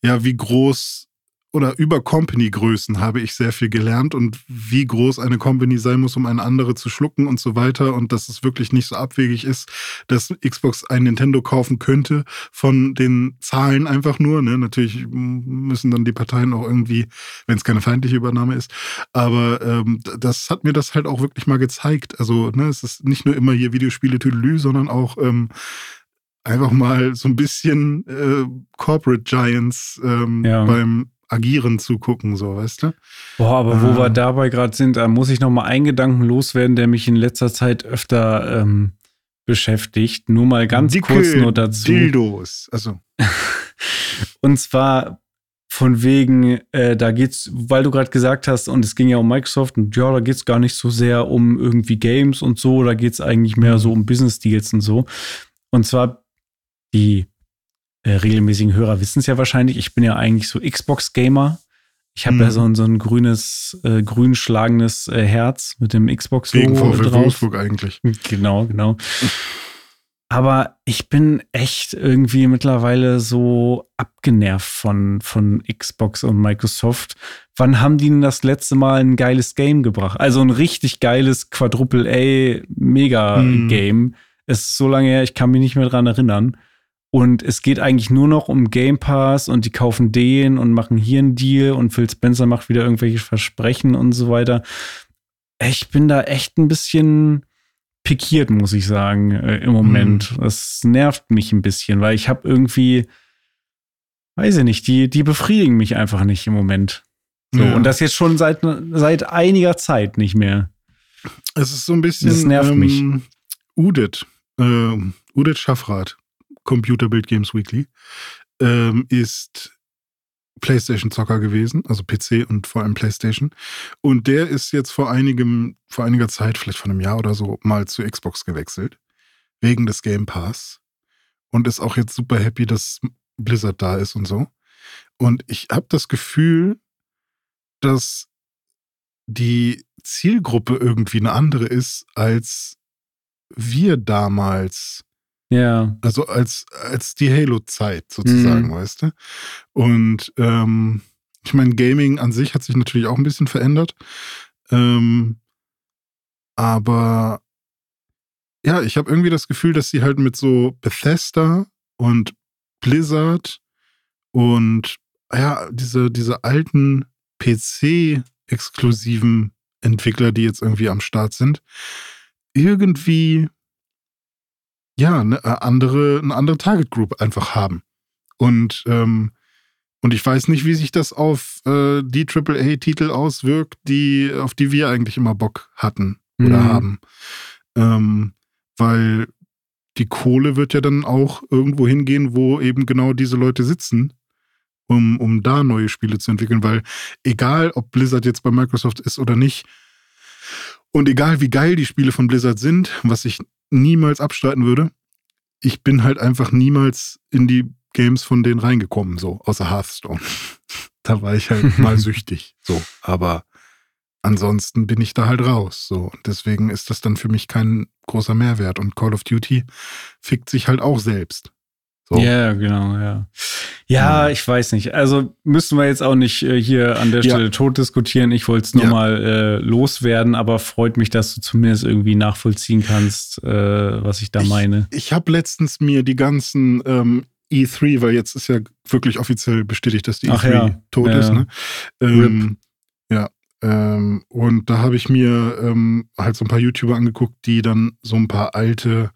ja, wie groß oder über Company-Größen habe ich sehr viel gelernt und wie groß eine Company sein muss, um eine andere zu schlucken und so weiter und dass es wirklich nicht so abwegig ist, dass Xbox ein Nintendo kaufen könnte von den Zahlen einfach nur. Ne? Natürlich müssen dann die Parteien auch irgendwie, wenn es keine feindliche Übernahme ist, aber ähm, das hat mir das halt auch wirklich mal gezeigt. Also ne, es ist nicht nur immer hier Videospiele Tüdelü, sondern auch ähm, einfach mal so ein bisschen äh, Corporate Giants ähm, ja. beim Agieren zugucken, so, weißt du? Boah, aber wo wir ähm. dabei gerade sind, da muss ich noch mal einen Gedanken loswerden, der mich in letzter Zeit öfter ähm, beschäftigt. Nur mal ganz Dicke kurz nur dazu. Dildos, also. und zwar von wegen, äh, da geht's, weil du gerade gesagt hast, und es ging ja um Microsoft, und ja, da geht's gar nicht so sehr um irgendwie Games und so, da geht's eigentlich mehr so um Business Deals und so. Und zwar die äh, regelmäßigen Hörer wissen es ja wahrscheinlich. Ich bin ja eigentlich so Xbox-Gamer. Ich habe mhm. ja so ein, so ein grünes, äh, grün schlagendes äh, Herz mit dem Xbox-Logo drauf. Wolfsburg eigentlich. Genau, genau. Aber ich bin echt irgendwie mittlerweile so abgenervt von, von Xbox und Microsoft. Wann haben die denn das letzte Mal ein geiles Game gebracht? Also ein richtig geiles Quadruple A Mega Game. Mhm. Es ist so lange her, ich kann mich nicht mehr dran erinnern. Und es geht eigentlich nur noch um Game Pass und die kaufen den und machen hier einen Deal und Phil Spencer macht wieder irgendwelche Versprechen und so weiter. Ich bin da echt ein bisschen pikiert, muss ich sagen, äh, im Moment. Mhm. Das nervt mich ein bisschen, weil ich habe irgendwie, weiß ich nicht, die, die befriedigen mich einfach nicht im Moment. So, ja. Und das jetzt schon seit, seit einiger Zeit nicht mehr. Es ist so ein bisschen. Das nervt ähm, mich. Udit, äh, Udit Schaffrath Computer Build Games Weekly, ähm, ist PlayStation-Zocker gewesen, also PC und vor allem PlayStation. Und der ist jetzt vor einigem, vor einiger Zeit, vielleicht vor einem Jahr oder so, mal zu Xbox gewechselt. Wegen des Game Pass. Und ist auch jetzt super happy, dass Blizzard da ist und so. Und ich habe das Gefühl, dass die Zielgruppe irgendwie eine andere ist, als wir damals ja. Also als, als die Halo-Zeit sozusagen, mhm. weißt du? Und ähm, ich meine, Gaming an sich hat sich natürlich auch ein bisschen verändert. Ähm, aber ja, ich habe irgendwie das Gefühl, dass sie halt mit so Bethesda und Blizzard und ja, diese, diese alten PC-exklusiven Entwickler, die jetzt irgendwie am Start sind, irgendwie ja, eine äh, andere, eine andere Target Group einfach haben. Und, ähm, und ich weiß nicht, wie sich das auf äh, die AAA-Titel auswirkt, die, auf die wir eigentlich immer Bock hatten oder mhm. haben. Ähm, weil die Kohle wird ja dann auch irgendwo hingehen, wo eben genau diese Leute sitzen, um, um da neue Spiele zu entwickeln. Weil egal, ob Blizzard jetzt bei Microsoft ist oder nicht, und egal wie geil die Spiele von Blizzard sind, was ich niemals abstreiten würde. Ich bin halt einfach niemals in die Games von denen reingekommen, so, außer Hearthstone. da war ich halt mal süchtig, so. Aber ansonsten bin ich da halt raus, so. Und deswegen ist das dann für mich kein großer Mehrwert. Und Call of Duty fickt sich halt auch selbst. So. Ja, genau, ja. Ja, ich weiß nicht. Also müssen wir jetzt auch nicht äh, hier an der Ja. Stelle tot diskutieren. Ich wollte es nur Ja. mal äh, loswerden, aber freut mich, dass du zumindest irgendwie nachvollziehen kannst, äh, was ich da meine. Ich habe letztens mir die ganzen ähm, E3, weil jetzt ist ja wirklich offiziell bestätigt, dass die Ach E3 ja. tot Ja, ist. ja. Ne? Ähm, ja. Ähm, und da habe ich mir ähm, halt so ein paar YouTuber angeguckt, die dann so ein paar alte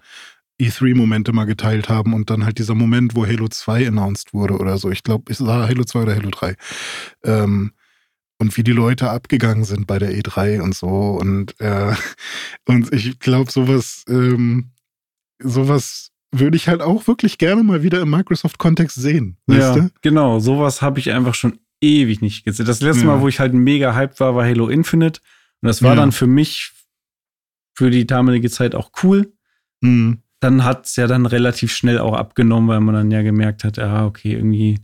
E3-Momente mal geteilt haben und dann halt dieser Moment, wo Halo 2 announced wurde oder so. Ich glaube, es war Halo 2 oder Halo 3. Ähm, und wie die Leute abgegangen sind bei der E3 und so. Und, äh, und ich glaube, sowas, ähm, sowas würde ich halt auch wirklich gerne mal wieder im Microsoft-Kontext sehen. Ja, du? genau. Sowas habe ich einfach schon ewig nicht gesehen. Das letzte Ja. Mal, wo ich halt mega hyped war, war Halo Infinite. Und das war Ja. dann für mich für die damalige Zeit auch cool. Mhm. Dann hat es ja dann relativ schnell auch abgenommen, weil man dann ja gemerkt hat, ja, okay, irgendwie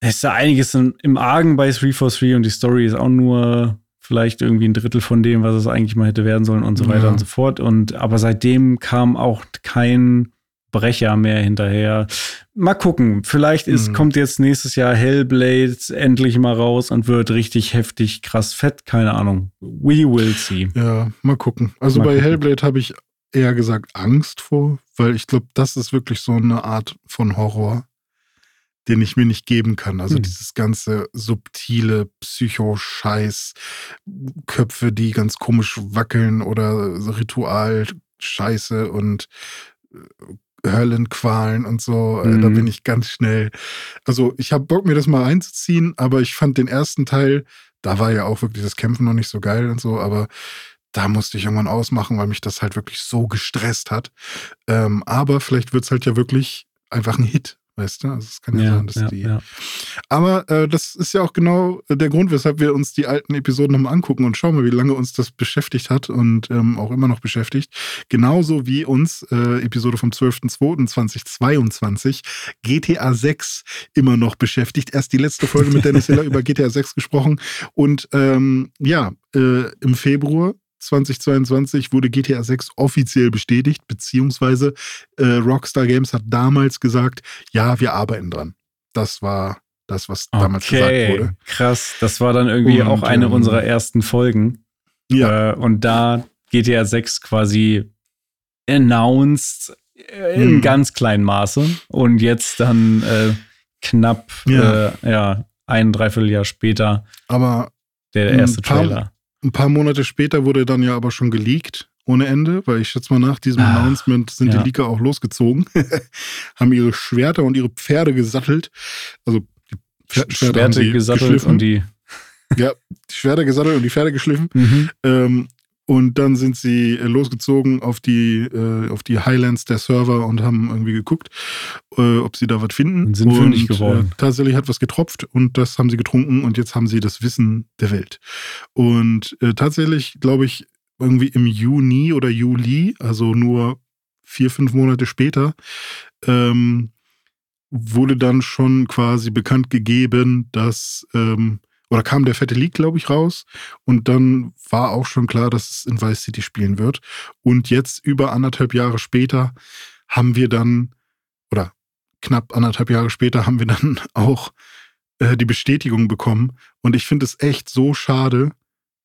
ist da einiges im im Argen bei 343 und die Story ist auch nur vielleicht irgendwie ein Drittel von dem, was es eigentlich mal hätte werden sollen und so weiter Ja. und so fort. Und aber seitdem kam auch kein Brecher mehr hinterher. Mal gucken, vielleicht ist, Mhm. kommt jetzt nächstes Jahr Hellblade endlich mal raus und wird richtig heftig krass fett. Keine Ahnung. We will see. Ja, mal gucken. Also Mal bei gucken. Hellblade habe ich eher gesagt Angst vor, weil ich glaube, das ist wirklich so eine Art von Horror, den ich mir nicht geben kann. Also Hm. dieses ganze subtile Psycho-Scheiß, Köpfe, die ganz komisch wackeln oder Ritual-Scheiße und äh, Höllenqualen und so. Äh, Da Mhm. bin ich ganz schnell. Also ich habe Bock, mir das mal einzuziehen, aber ich fand den ersten Teil, da war ja auch wirklich das Kämpfen noch nicht so geil und so, aber da musste ich irgendwann ausmachen, weil mich das halt wirklich so gestresst hat. Ähm, aber vielleicht wird es halt ja wirklich einfach ein Hit, weißt du? Also es kann ja, sein, dass ja, die. ja. Aber äh, das ist ja auch genau der Grund, weshalb wir uns die alten Episoden nochmal angucken und schauen mal, wie lange uns das beschäftigt hat und ähm, auch immer noch beschäftigt. Genauso wie uns äh, Episode vom 12.02.2022 GTA 6 immer noch beschäftigt. Erst die letzte Folge mit Dennis Hiller über GTA 6 gesprochen. Und ähm, ja, äh, im Februar 2022 wurde GTA 6 offiziell bestätigt, beziehungsweise äh, Rockstar Games hat damals gesagt, ja, wir arbeiten dran. Das war das, was damals gesagt wurde. krass. Das war dann irgendwie Und, auch eine ähm, unserer ersten Folgen. Ja, Äh, und da GTA 6 quasi announced äh, in Hm. ganz kleinem Maße. Und jetzt dann äh, knapp Ja. Äh, ja, ein Dreivierteljahr später aber der erste Trailer. Ein paar Monate später wurde dann ja aber schon geleakt. Ohne Ende, weil ich schätze mal nach diesem Ah, Announcement sind ja. die Leaker auch losgezogen, haben ihre Schwerter und ihre Pferde gesattelt. Also die Pfer- Schwerter gesattelt geschliffen. und die. Ja, die Schwerter gesattelt und die Pferde geschliffen. Mhm. Ähm, und dann sind sie äh, losgezogen auf die, äh, auf die Highlands der Server und haben irgendwie geguckt, äh, ob sie da was finden. Und sind fündig geworden. Äh, tatsächlich hat was getropft und das haben sie getrunken und jetzt haben sie das Wissen der Welt. Und äh, tatsächlich, glaube ich, irgendwie im Juni oder Juli, also nur vier, fünf Monate später, ähm, wurde dann schon quasi bekannt gegeben, dass, ähm, oder kam der fette Leak, glaube ich, raus. Und dann war auch schon klar, dass es in Vice City spielen wird. Und jetzt, über anderthalb Jahre später, haben wir dann, oder knapp anderthalb Jahre später, haben wir dann auch äh, die Bestätigung bekommen. Und ich finde es echt so schade,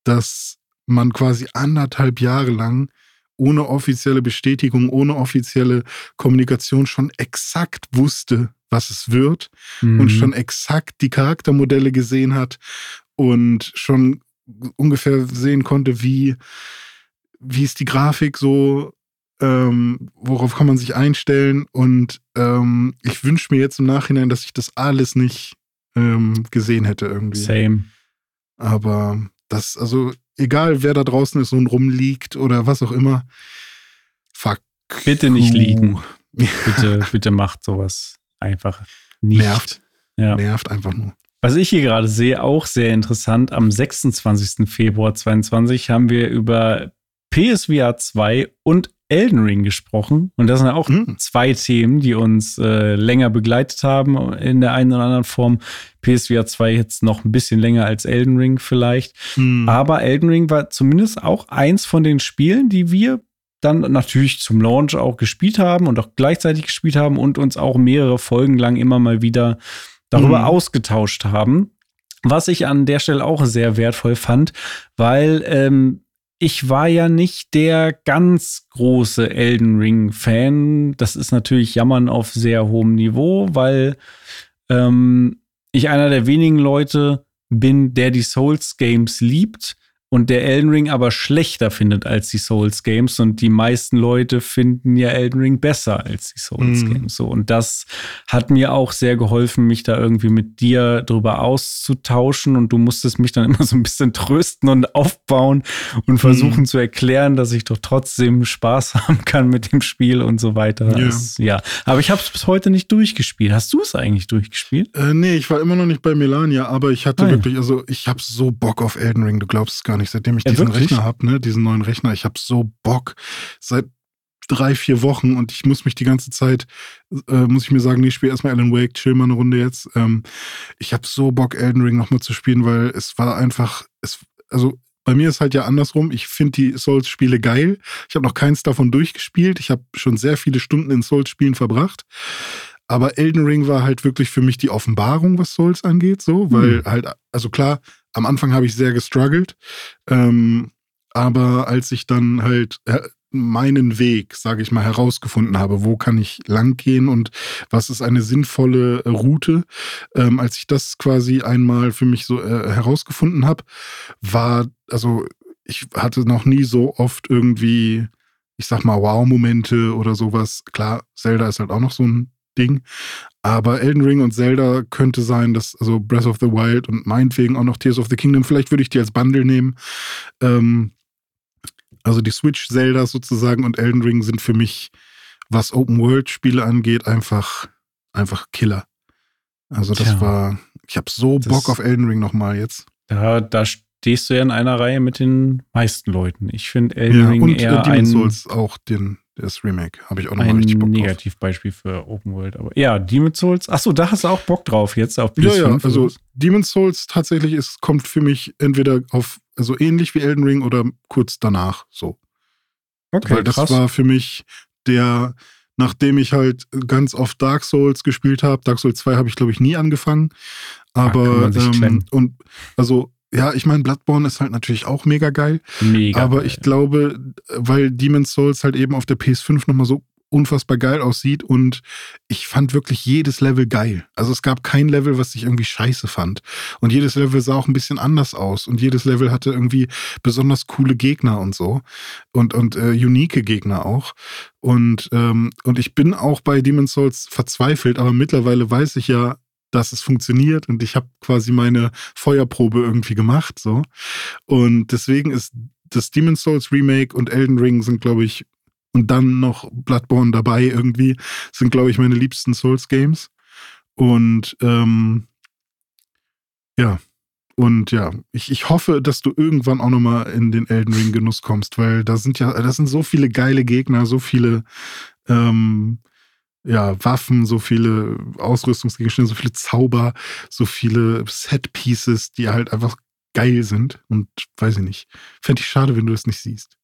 dass man quasi anderthalb Jahre lang ohne offizielle Bestätigung, ohne offizielle Kommunikation schon exakt wusste, was es wird und Mhm. schon exakt die Charaktermodelle gesehen hat und schon ungefähr sehen konnte, wie, wie ist die Grafik so, ähm, worauf kann man sich einstellen. Und ähm, ich wünsche mir jetzt im Nachhinein, dass ich das alles nicht ähm, gesehen hätte irgendwie. Same. Aber das, also egal wer da draußen ist und rumliegt oder was auch immer, fuck. Bitte nicht liegen. Bitte, bitte macht sowas einfach nicht. Nervt. Ja. Nervt einfach nur. Was ich hier gerade sehe, auch sehr interessant, am 26. Februar 2022 haben wir über PSVR 2 und Elden Ring gesprochen. Und das sind ja auch Hm. zwei Themen, die uns äh, länger begleitet haben in der einen oder anderen Form. PSVR 2 jetzt noch ein bisschen länger als Elden Ring vielleicht. Hm. Aber Elden Ring war zumindest auch eins von den Spielen, die wir dann natürlich zum Launch auch gespielt haben und auch gleichzeitig gespielt haben und uns auch mehrere Folgen lang immer mal wieder darüber mhm. ausgetauscht haben. Was ich an der Stelle auch sehr wertvoll fand, weil ähm, ich war ja nicht der ganz große Elden Ring-Fan. Das ist natürlich Jammern auf sehr hohem Niveau, weil ähm, ich einer der wenigen Leute bin, der die Souls-Games liebt und der Elden Ring aber schlechter findet als die Souls Games und die meisten Leute finden ja Elden Ring besser als die Souls Games. Mhm. So und das hat mir auch sehr geholfen, mich da irgendwie mit dir drüber auszutauschen und du musstest mich dann immer so ein bisschen trösten und aufbauen und versuchen mhm. zu erklären, dass ich doch trotzdem Spaß haben kann mit dem Spiel und so weiter. Ja, das, ja. aber ich habe es bis heute nicht durchgespielt. Hast du es eigentlich durchgespielt? Äh, nee, ich war immer noch nicht bei Melania, aber ich hatte Nein. wirklich, also ich habe so Bock auf Elden Ring. Du glaubst es gar nicht nicht, seitdem ich ja, diesen wirklich? Rechner habe, ne, diesen neuen Rechner. Ich habe so Bock seit drei, vier Wochen und ich muss mich die ganze Zeit, äh, muss ich mir sagen, nee, ich spiele erstmal Alan Wake, chill mal eine Runde jetzt. Ähm, ich habe so Bock, Elden Ring nochmal zu spielen, weil es war einfach, es, also bei mir ist halt ja andersrum. Ich finde die Souls-Spiele geil. Ich habe noch keins davon durchgespielt. Ich habe schon sehr viele Stunden in Souls-Spielen verbracht. Aber Elden Ring war halt wirklich für mich die Offenbarung, was Souls angeht, so, weil mhm. halt, also klar, am Anfang habe ich sehr gestruggelt, ähm, aber als ich dann halt äh, meinen Weg, sage ich mal, herausgefunden habe, wo kann ich langgehen und was ist eine sinnvolle Route, ähm, als ich das quasi einmal für mich so äh, herausgefunden habe, war, also ich hatte noch nie so oft irgendwie, ich sag mal, Wow-Momente oder sowas. Klar, Zelda ist halt auch noch so ein Ding. Aber Elden Ring und Zelda könnte sein, dass, also Breath of the Wild und meinetwegen auch noch Tears of the Kingdom, vielleicht würde ich die als Bundle nehmen. Ähm, also die Switch-Zelda sozusagen und Elden Ring sind für mich, was Open-World-Spiele angeht, einfach, einfach Killer. Also das Tja. war, ich habe so Bock auf Elden Ring nochmal jetzt. Da, da stehst du ja in einer Reihe mit den meisten Leuten. Ich finde Elden ja, Ring und, eher äh, Demon's ein... Souls auch den, das Remake. Habe ich auch noch mal richtig Bock drauf. Ein Negativbeispiel für Open World. Aber ja, Demon's Souls. Achso, da hast du auch Bock drauf jetzt auf PS5. Ja, ja, also Demon's Souls tatsächlich ist, kommt für mich entweder auf, also ähnlich wie Elden Ring oder kurz danach so. Okay, Weil das krass. war für mich der, nachdem ich halt ganz oft Dark Souls gespielt habe. Dark Souls 2 habe ich, glaube ich, nie angefangen. Aber, ähm, und also ja, ich meine, Bloodborne ist halt natürlich auch mega geil. Mega. Aber geil. ich glaube, weil Demon's Souls halt eben auf der PS5 nochmal so unfassbar geil aussieht und ich fand wirklich jedes Level geil. Also es gab kein Level, was ich irgendwie scheiße fand. Und jedes Level sah auch ein bisschen anders aus und jedes Level hatte irgendwie besonders coole Gegner und so und, und äh, unique Gegner auch. Und, ähm, und ich bin auch bei Demon's Souls verzweifelt, aber mittlerweile weiß ich ja, dass es funktioniert und ich habe quasi meine Feuerprobe irgendwie gemacht so. Und deswegen ist das Demon's Souls Remake und Elden Ring sind glaube ich und dann noch Bloodborne dabei irgendwie sind glaube ich meine liebsten Souls Games. Und ähm, ja. Und ja, ich, ich hoffe, dass du irgendwann auch nochmal in den Elden Ring Genuss kommst, weil da sind ja, das sind so viele geile Gegner, so viele ähm, ja, Waffen, so viele Ausrüstungsgegenstände, so viele Zauber, so viele Set-Pieces, die halt einfach geil sind. Und weiß ich nicht. Fände ich schade, wenn du das nicht siehst.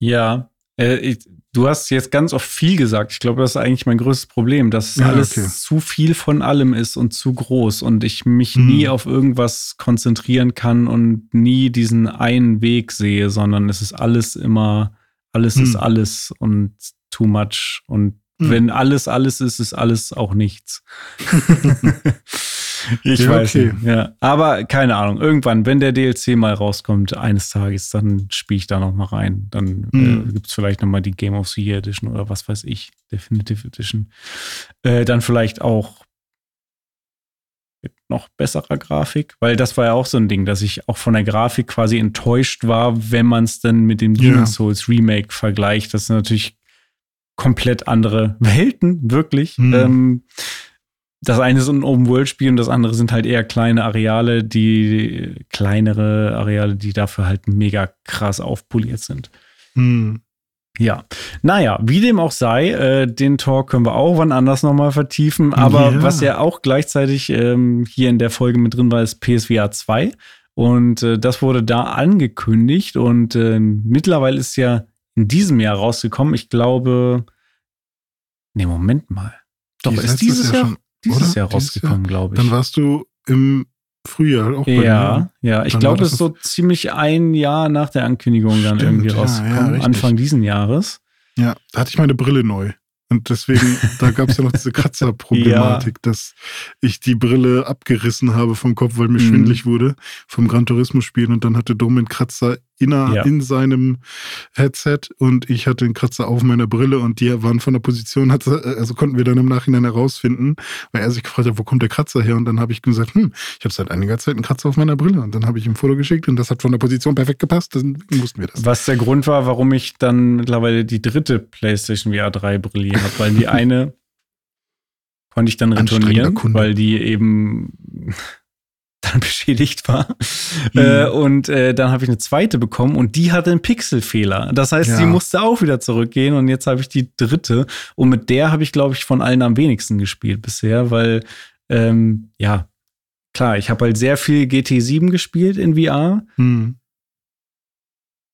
Ja, äh, ich, du hast jetzt ganz oft viel gesagt. Ich glaube, das ist eigentlich mein größtes Problem, dass ja, alles okay. zu viel von allem ist und zu groß und ich mich hm. nie auf irgendwas konzentrieren kann und nie diesen einen Weg sehe, sondern es ist alles immer, alles hm. ist alles und too much und hm. Wenn alles alles ist, ist alles auch nichts. ich ja, weiß okay. nicht. Ja. Aber keine Ahnung. Irgendwann, wenn der DLC mal rauskommt, eines Tages, dann spiele ich da noch mal rein. Dann hm. äh, gibt es vielleicht noch mal die Game of the Year Edition oder was weiß ich, Definitive Edition. Äh, dann vielleicht auch mit noch besserer Grafik, weil das war ja auch so ein Ding, dass ich auch von der Grafik quasi enttäuscht war, wenn man es dann mit dem Demon's Souls Remake vergleicht. Das ist natürlich komplett andere Welten, wirklich. Mhm. Ähm, das eine ist ein Open-World-Spiel und das andere sind halt eher kleine Areale, die kleinere Areale, die dafür halt mega krass aufpoliert sind. Mhm. Ja, naja, wie dem auch sei, äh, den Talk können wir auch wann anders nochmal vertiefen. Aber ja. was ja auch gleichzeitig ähm, hier in der Folge mit drin war, ist PSVR 2. Und äh, das wurde da angekündigt und äh, mittlerweile ist ja in diesem Jahr rausgekommen. Ich glaube, nee, Moment mal. Doch, Die ist dieses Jahr, schon, dieses? Jahr rausgekommen, glaube ich. Dann warst du im Frühjahr auch bei mir. ja, ja, ich Dann glaube, es ist so ziemlich ein Jahr nach der Ankündigung dann Stimmt, irgendwie ja, ja, rausgekommen, richtig. Anfang diesen Jahres. Ja, da hatte ich meine Brille neu. Und deswegen, da gab es ja noch diese Kratzerproblematik, dass ich die Brille abgerissen habe vom Kopf, weil mir Mhm. schwindlig wurde vom Gran Turismo spielen und dann hatte Dom einen Kratzer inner, Ja. in seinem Headset und ich hatte einen Kratzer auf meiner Brille und die waren von der Position, hatte, also konnten wir dann im Nachhinein herausfinden, weil er sich gefragt hat, wo kommt der Kratzer her? Und dann habe ich gesagt, hm, ich habe seit einiger Zeit einen Kratzer auf meiner Brille und dann habe ich ihm ein Foto geschickt und das hat von der Position perfekt gepasst, deswegen wussten wir das. Was der Grund war, warum ich dann mittlerweile die dritte PlayStation VR 3 Brille habe, weil die eine konnte ich dann retournieren, weil die eben dann beschädigt war. Mhm. Äh, und äh, dann habe ich eine zweite bekommen und die hatte einen Pixelfehler. Das heißt, Ja. die musste auch wieder zurückgehen und jetzt habe ich die dritte und mit der habe ich, glaube ich, von allen am wenigsten gespielt bisher, weil ähm, ja, klar, ich habe halt sehr viel GT7 gespielt in VR Hm.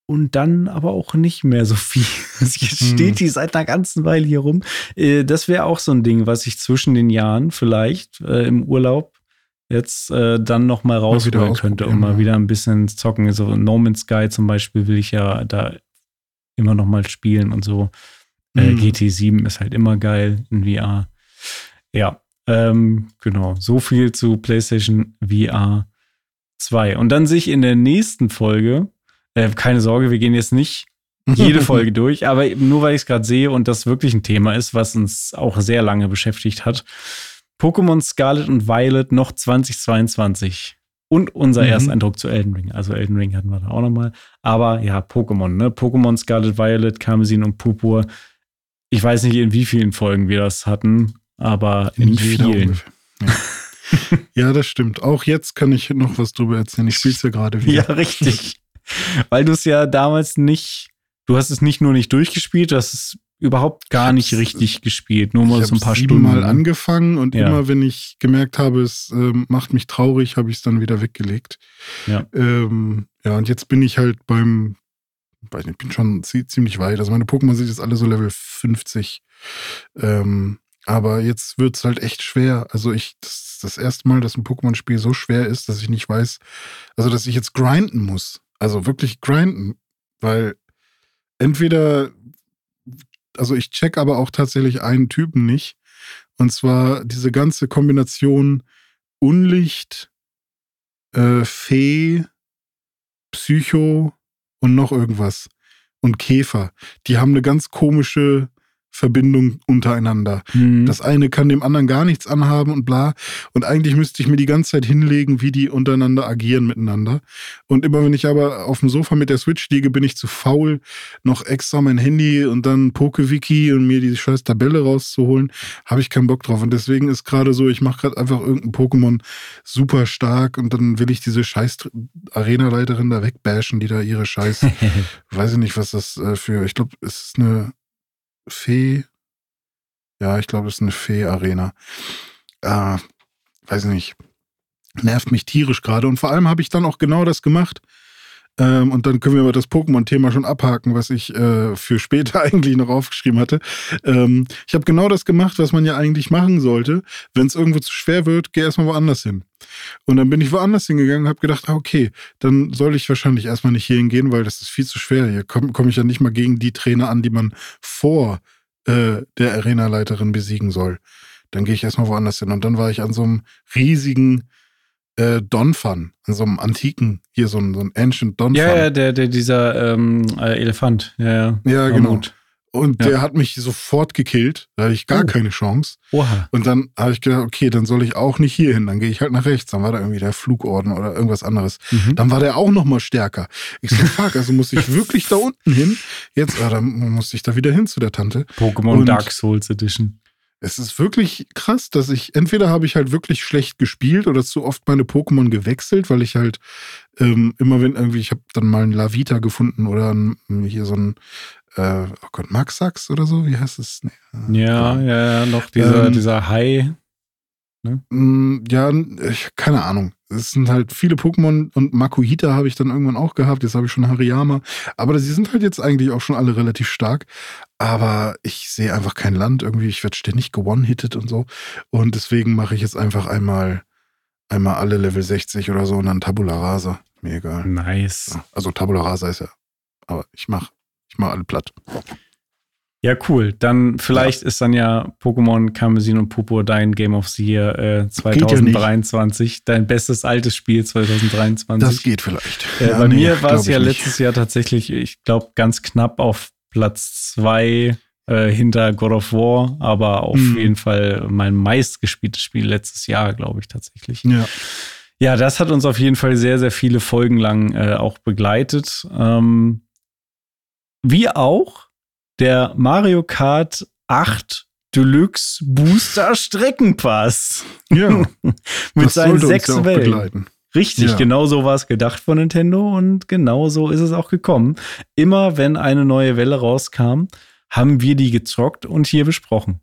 und dann aber auch nicht mehr so viel. Jetzt Hm. steht die seit einer ganzen Weile hier rum. Äh, Das wäre auch so ein Ding, was ich zwischen den Jahren vielleicht äh, im Urlaub jetzt äh, dann noch mal wieder rausholen könnte, um ausprobieren, mal ja. wieder ein bisschen zocken. So No Man's Sky zum Beispiel will ich ja da immer noch mal spielen und so. Äh, Mhm. GT7 ist halt immer geil in VR. Ja, ähm, genau. So viel zu PlayStation VR 2. Und dann sich in der nächsten Folge, äh, keine Sorge, wir gehen jetzt nicht jede Folge durch, aber nur weil ich es gerade sehe und das wirklich ein Thema ist, was uns auch sehr lange beschäftigt hat. Pokémon Scarlet und Violet noch 2022. Und unser Mhm. Ersteindruck zu Elden Ring. Also Elden Ring hatten wir da auch nochmal. Aber ja, Pokémon, ne? Pokémon Scarlet Violet, Karmesin und Purpur. Ich weiß nicht, in wie vielen Folgen wir das hatten, aber in, jeder vielen. Ja. ja, das stimmt. Auch jetzt kann ich noch was drüber erzählen. Ich spiele es ja gerade Ja, wieder. richtig. Weil du es ja damals nicht, du hast es nicht nur nicht durchgespielt, du hast es überhaupt gar Ich nicht richtig gespielt. Nur mal so ein paar Stunden. ne? angefangen und Ja. immer, wenn ich gemerkt habe, es ähm, macht mich traurig, habe ich es dann wieder weggelegt. Ja. Ähm, ja, und jetzt bin ich halt beim, weiß nicht, bin schon zie- ziemlich weit. Also meine Pokémon sind jetzt alle so Level 50. Ähm, aber jetzt wird es halt echt schwer. Also ich, das ist das erste Mal, dass ein Pokémon-Spiel so schwer ist, dass ich nicht weiß, also dass ich jetzt grinden muss. Also wirklich grinden. Weil entweder, also ich check aber auch tatsächlich einen Typen nicht. Und zwar diese ganze Kombination Unlicht, äh, Fee, Psycho und noch irgendwas. Und Käfer. Die haben eine ganz komische Verbindung untereinander. Mhm. Das eine kann dem anderen gar nichts anhaben und bla. Und eigentlich müsste ich mir die ganze Zeit hinlegen, wie die untereinander agieren miteinander. Und immer wenn ich aber auf dem Sofa mit der Switch liege, bin ich zu faul, noch extra mein Handy und dann PokeWiki und mir die scheiß Tabelle rauszuholen. Habe ich keinen Bock drauf. Und deswegen ist gerade so, ich mache gerade einfach irgendein Pokémon super stark und dann will ich diese scheiß Arena-Leiterin da wegbashen, die da ihre scheiß weiß ich nicht, was das äh, für, ich glaube, es ist eine Fee. Ja, ich glaube, es ist eine Fee-Arena. Äh, weiß ich nicht. Nervt mich tierisch gerade. Und vor allem habe ich dann auch genau das gemacht. Ähm, und dann können wir aber das Pokémon-Thema schon abhaken, was ich äh, für später eigentlich noch aufgeschrieben hatte. Ähm, ich habe genau das gemacht, was man ja eigentlich machen sollte. Wenn es irgendwo zu schwer wird, geh erstmal woanders hin. Und dann bin ich woanders hingegangen und habe gedacht, ah, okay, dann soll ich wahrscheinlich erstmal nicht hier hingehen, weil das ist viel zu schwer. Hier komme komm ich ja nicht mal gegen die Trainer an, die man vor äh, der Arenaleiterin besiegen soll. Dann gehe ich erstmal woanders hin. Und dann war ich an so einem riesigen äh, Donphan, an so einem antiken, hier so ein, so ein Ancient Donphan. ja, ja, der, der, dieser ähm, äh, Elefant. Ja, ja. Ja, genau. Und Ja. der hat mich sofort gekillt. Da hatte ich gar Oh. keine Chance. Oha. Und dann habe ich gedacht, okay, dann soll ich auch nicht hier hin. Dann gehe ich halt nach rechts. Dann war da irgendwie der Flugorden oder irgendwas anderes. Mhm. Dann war der auch noch mal stärker. Ich so, fuck, also muss ich wirklich da unten hin? Jetzt, ah, dann musste ich da wieder hin zu der Tante. Pokémon Und- Dark Souls Edition. Es ist wirklich krass, dass ich, entweder habe ich halt wirklich schlecht gespielt oder zu oft meine Pokémon gewechselt, weil ich halt ähm, immer wenn irgendwie, ich habe dann mal einen Lavita gefunden oder ein, hier so ein, äh, oh Gott, Maxax oder so, wie heißt es? Nee, äh, Ja, ja, ja, noch dieser, Ähm, dieser Hai. Mm, Ja, ich, keine Ahnung. Es sind halt viele Pokémon und Makuhita habe ich dann irgendwann auch gehabt. Jetzt habe ich schon Hariyama. Aber sie sind halt jetzt eigentlich auch schon alle relativ stark. Aber ich sehe einfach kein Land irgendwie. Ich werde ständig gewonnen-hittet und so. Und deswegen mache ich jetzt einfach einmal, einmal alle Level 60 oder so und dann Tabula Rasa. Mir egal. Nice. Also Tabula Rasa ist ja. Aber ich mache ich mach alle platt. Ja, cool. Dann vielleicht ja. ist dann ja Pokémon Karmesin und Popo dein Game of the Year äh, 2023, ja dein bestes altes Spiel 2023. Das geht vielleicht. Äh, ja, bei nee, mir war es ja letztes Jahr tatsächlich, ich glaube, ganz knapp auf Platz zwei äh, hinter God of War, aber auf hm. jeden Fall mein meistgespieltes Spiel letztes Jahr, glaube ich tatsächlich. Ja. Ja, das hat uns auf jeden Fall sehr, sehr viele Folgen lang äh, auch begleitet. Ähm, wie auch der Mario Kart 8 Deluxe Booster Streckenpass. Ja. Mit seinen sechs Wellen. Begleiten. Richtig, ja. genau so war es gedacht von Nintendo und genau so ist es auch gekommen. Immer wenn eine neue Welle rauskam, haben wir die gezockt und hier besprochen.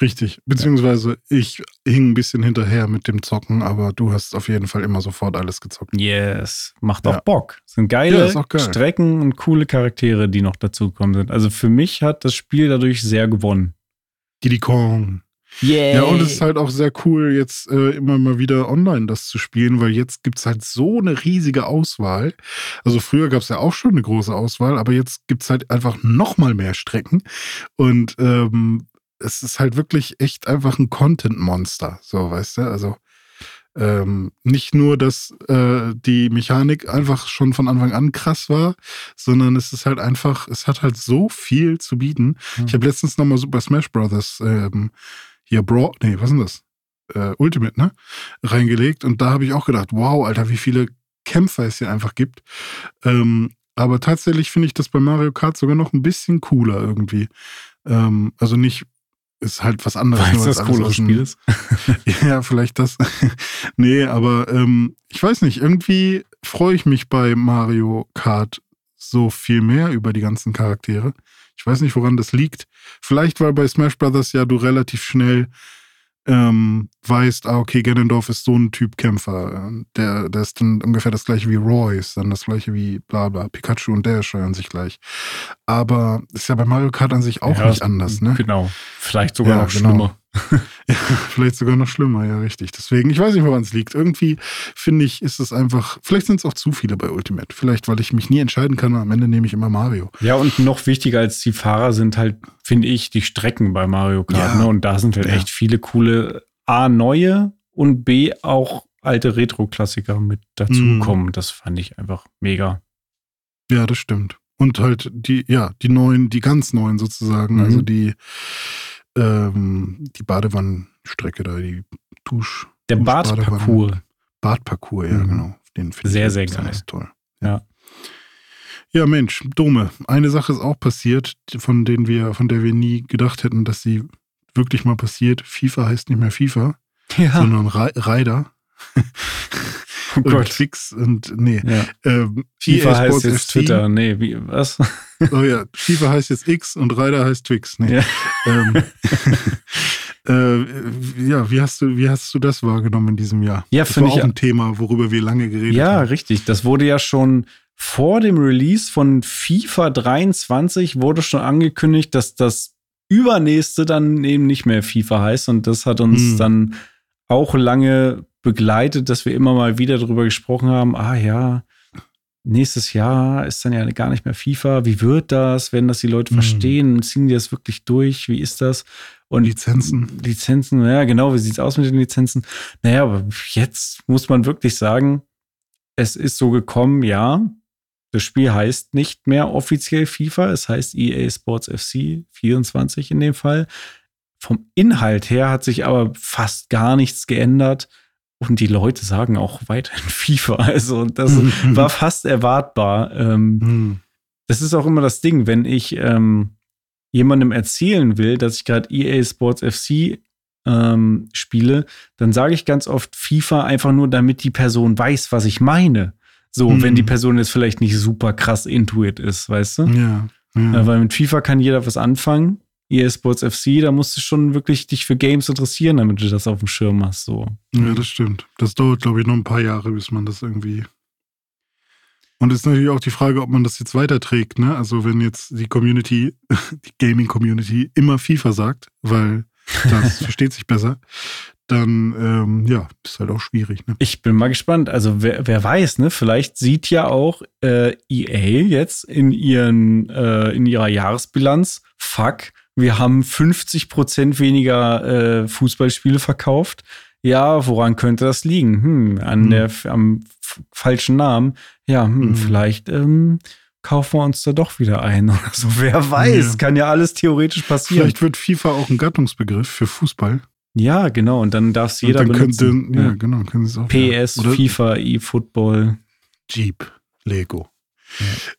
Richtig, beziehungsweise ich hing ein bisschen hinterher mit dem Zocken, aber du hast auf jeden Fall immer sofort alles gezockt. Yes, macht auch ja. Bock. sind geile ja, geil. Strecken und coole Charaktere, die noch dazugekommen sind. Also für mich hat das Spiel dadurch sehr gewonnen. Diddy Kong. Yeah. Ja, und es ist halt auch sehr cool, jetzt äh, immer mal wieder online das zu spielen, weil jetzt gibt es halt so eine riesige Auswahl. Also früher gab es ja auch schon eine große Auswahl, aber jetzt gibt es halt einfach noch mal mehr Strecken. Und ähm, es ist halt wirklich echt einfach ein Content-Monster, so weißt du. Also ähm, nicht nur, dass äh, die Mechanik einfach schon von Anfang an krass war, sondern es ist halt einfach, es hat halt so viel zu bieten. Mhm. Ich habe letztens nochmal Super Smash Brothers ähm, hier Bro, nee, was ist denn das? Äh, Ultimate, ne? Reingelegt und da habe ich auch gedacht, wow, Alter, wie viele Kämpfer es hier einfach gibt. Ähm, aber tatsächlich finde ich das bei Mario Kart sogar noch ein bisschen cooler irgendwie. Ähm, also nicht ist halt was anderes. Weil das coole Spiel ist. ja, vielleicht das. nee, aber ähm, ich weiß nicht, irgendwie freue ich mich bei Mario Kart so viel mehr über die ganzen Charaktere. Ich weiß nicht, woran das liegt. Vielleicht, weil bei Smash Brothers ja du relativ schnell ähm, weißt, ah, okay, Ganondorf ist so ein Typ Kämpfer. Der, der ist dann ungefähr das gleiche wie Royce, dann das gleiche wie bla bla. Pikachu und der steuern sich gleich. Aber ist ja bei Mario Kart an sich auch ja, nicht anders, ne? Genau. Vielleicht sogar ja, noch genau. schlimmer. ja, vielleicht sogar noch schlimmer, ja, richtig. Deswegen, ich weiß nicht, woran es liegt. Irgendwie finde ich, ist es einfach, vielleicht sind es auch zu viele bei Ultimate. Vielleicht, weil ich mich nie entscheiden kann, am Ende nehme ich immer Mario. Ja, und noch wichtiger als die Fahrer sind halt, finde ich, die Strecken bei Mario Kart. Ja. Ne? Und da sind halt ja. echt viele coole A, neue und B, auch alte Retro-Klassiker mit dazukommen. Mm. Das fand ich einfach mega. Ja, das stimmt. Und halt die, ja, die neuen, die ganz neuen sozusagen, mhm. also die ähm, die Badewannenstrecke da, die Dusch. Der Badparcours. Badparcours, ja, mhm. genau. Den finde sehr, ich sehr geil. toll. Ja. Ja, Mensch, Dome. Eine Sache ist auch passiert, von denen wir, von der wir nie gedacht hätten, dass sie wirklich mal passiert. FIFA heißt nicht mehr FIFA, ja. sondern Ryder. Oh Gott. Twix und nee. Ja. Ähm, FIFA heißt jetzt. Twitter, nee, wie, was? Oh ja, FIFA heißt jetzt X und Ryder heißt Twix. Nee. Ja. Ähm, äh, ja, wie hast du, wie hast du das wahrgenommen in diesem Jahr? Ja, das war auch ein Thema, worüber wir lange geredet ja, haben. Ja, richtig. Das wurde ja schon vor dem Release von FIFA 23 wurde schon angekündigt, dass das übernächste dann eben nicht mehr FIFA heißt und das hat uns hm. dann auch lange begleitet, dass wir immer mal wieder darüber gesprochen haben, ah ja, nächstes Jahr ist dann ja gar nicht mehr FIFA. Wie wird das? Werden das die Leute mhm. verstehen? Ziehen die das wirklich durch? Wie ist das? Und Lizenzen. Lizenzen, ja, genau. Wie sieht es aus mit den Lizenzen? Naja, aber jetzt muss man wirklich sagen, es ist so gekommen, ja. Das Spiel heißt nicht mehr offiziell FIFA, es heißt EA Sports FC 24 in dem Fall. Vom Inhalt her hat sich aber fast gar nichts geändert. Und die Leute sagen auch weiterhin FIFA. Also das war fast erwartbar. Ähm, hm. das ist auch immer das Ding, wenn ich ähm, jemandem erzählen will, dass ich gerade EA Sports FC ähm, spiele, dann sage ich ganz oft FIFA einfach nur, damit die Person weiß, was ich meine. So, hm. wenn die Person jetzt vielleicht nicht super krass intuit ist, weißt du? Ja. ja. Äh, weil mit FIFA kann jeder was anfangen. EA Sports FC, da musst du schon wirklich dich für Games interessieren, damit du das auf dem Schirm hast. So. Ja, das stimmt. Das dauert, glaube ich, noch ein paar Jahre, bis man das irgendwie. Und es ist natürlich auch die Frage, ob man das jetzt weiterträgt, ne? Also wenn jetzt die Community, die Gaming-Community immer FIFA sagt, weil das versteht sich besser, dann ähm, ja, ist halt auch schwierig. Ne? Ich bin mal gespannt. Also wer, wer weiß, ne? Vielleicht sieht ja auch äh, EA jetzt in ihren äh, in ihrer Jahresbilanz, fuck, wir haben 50 Prozent weniger äh, Fußballspiele verkauft. Ja, woran könnte das liegen? Hm, an hm. der am falschen Namen. Ja, hm, hm. vielleicht ähm, kaufen wir uns da doch wieder ein oder so. Wer weiß, ja. kann ja alles theoretisch passieren. Vielleicht wird FIFA auch ein Gattungsbegriff für Fußball. Ja, genau. Und dann darf es jeder dann benutzen. Könnte, ja, genau. Können es auch, PS, ja. FIFA, eFootball. Jeep, Lego.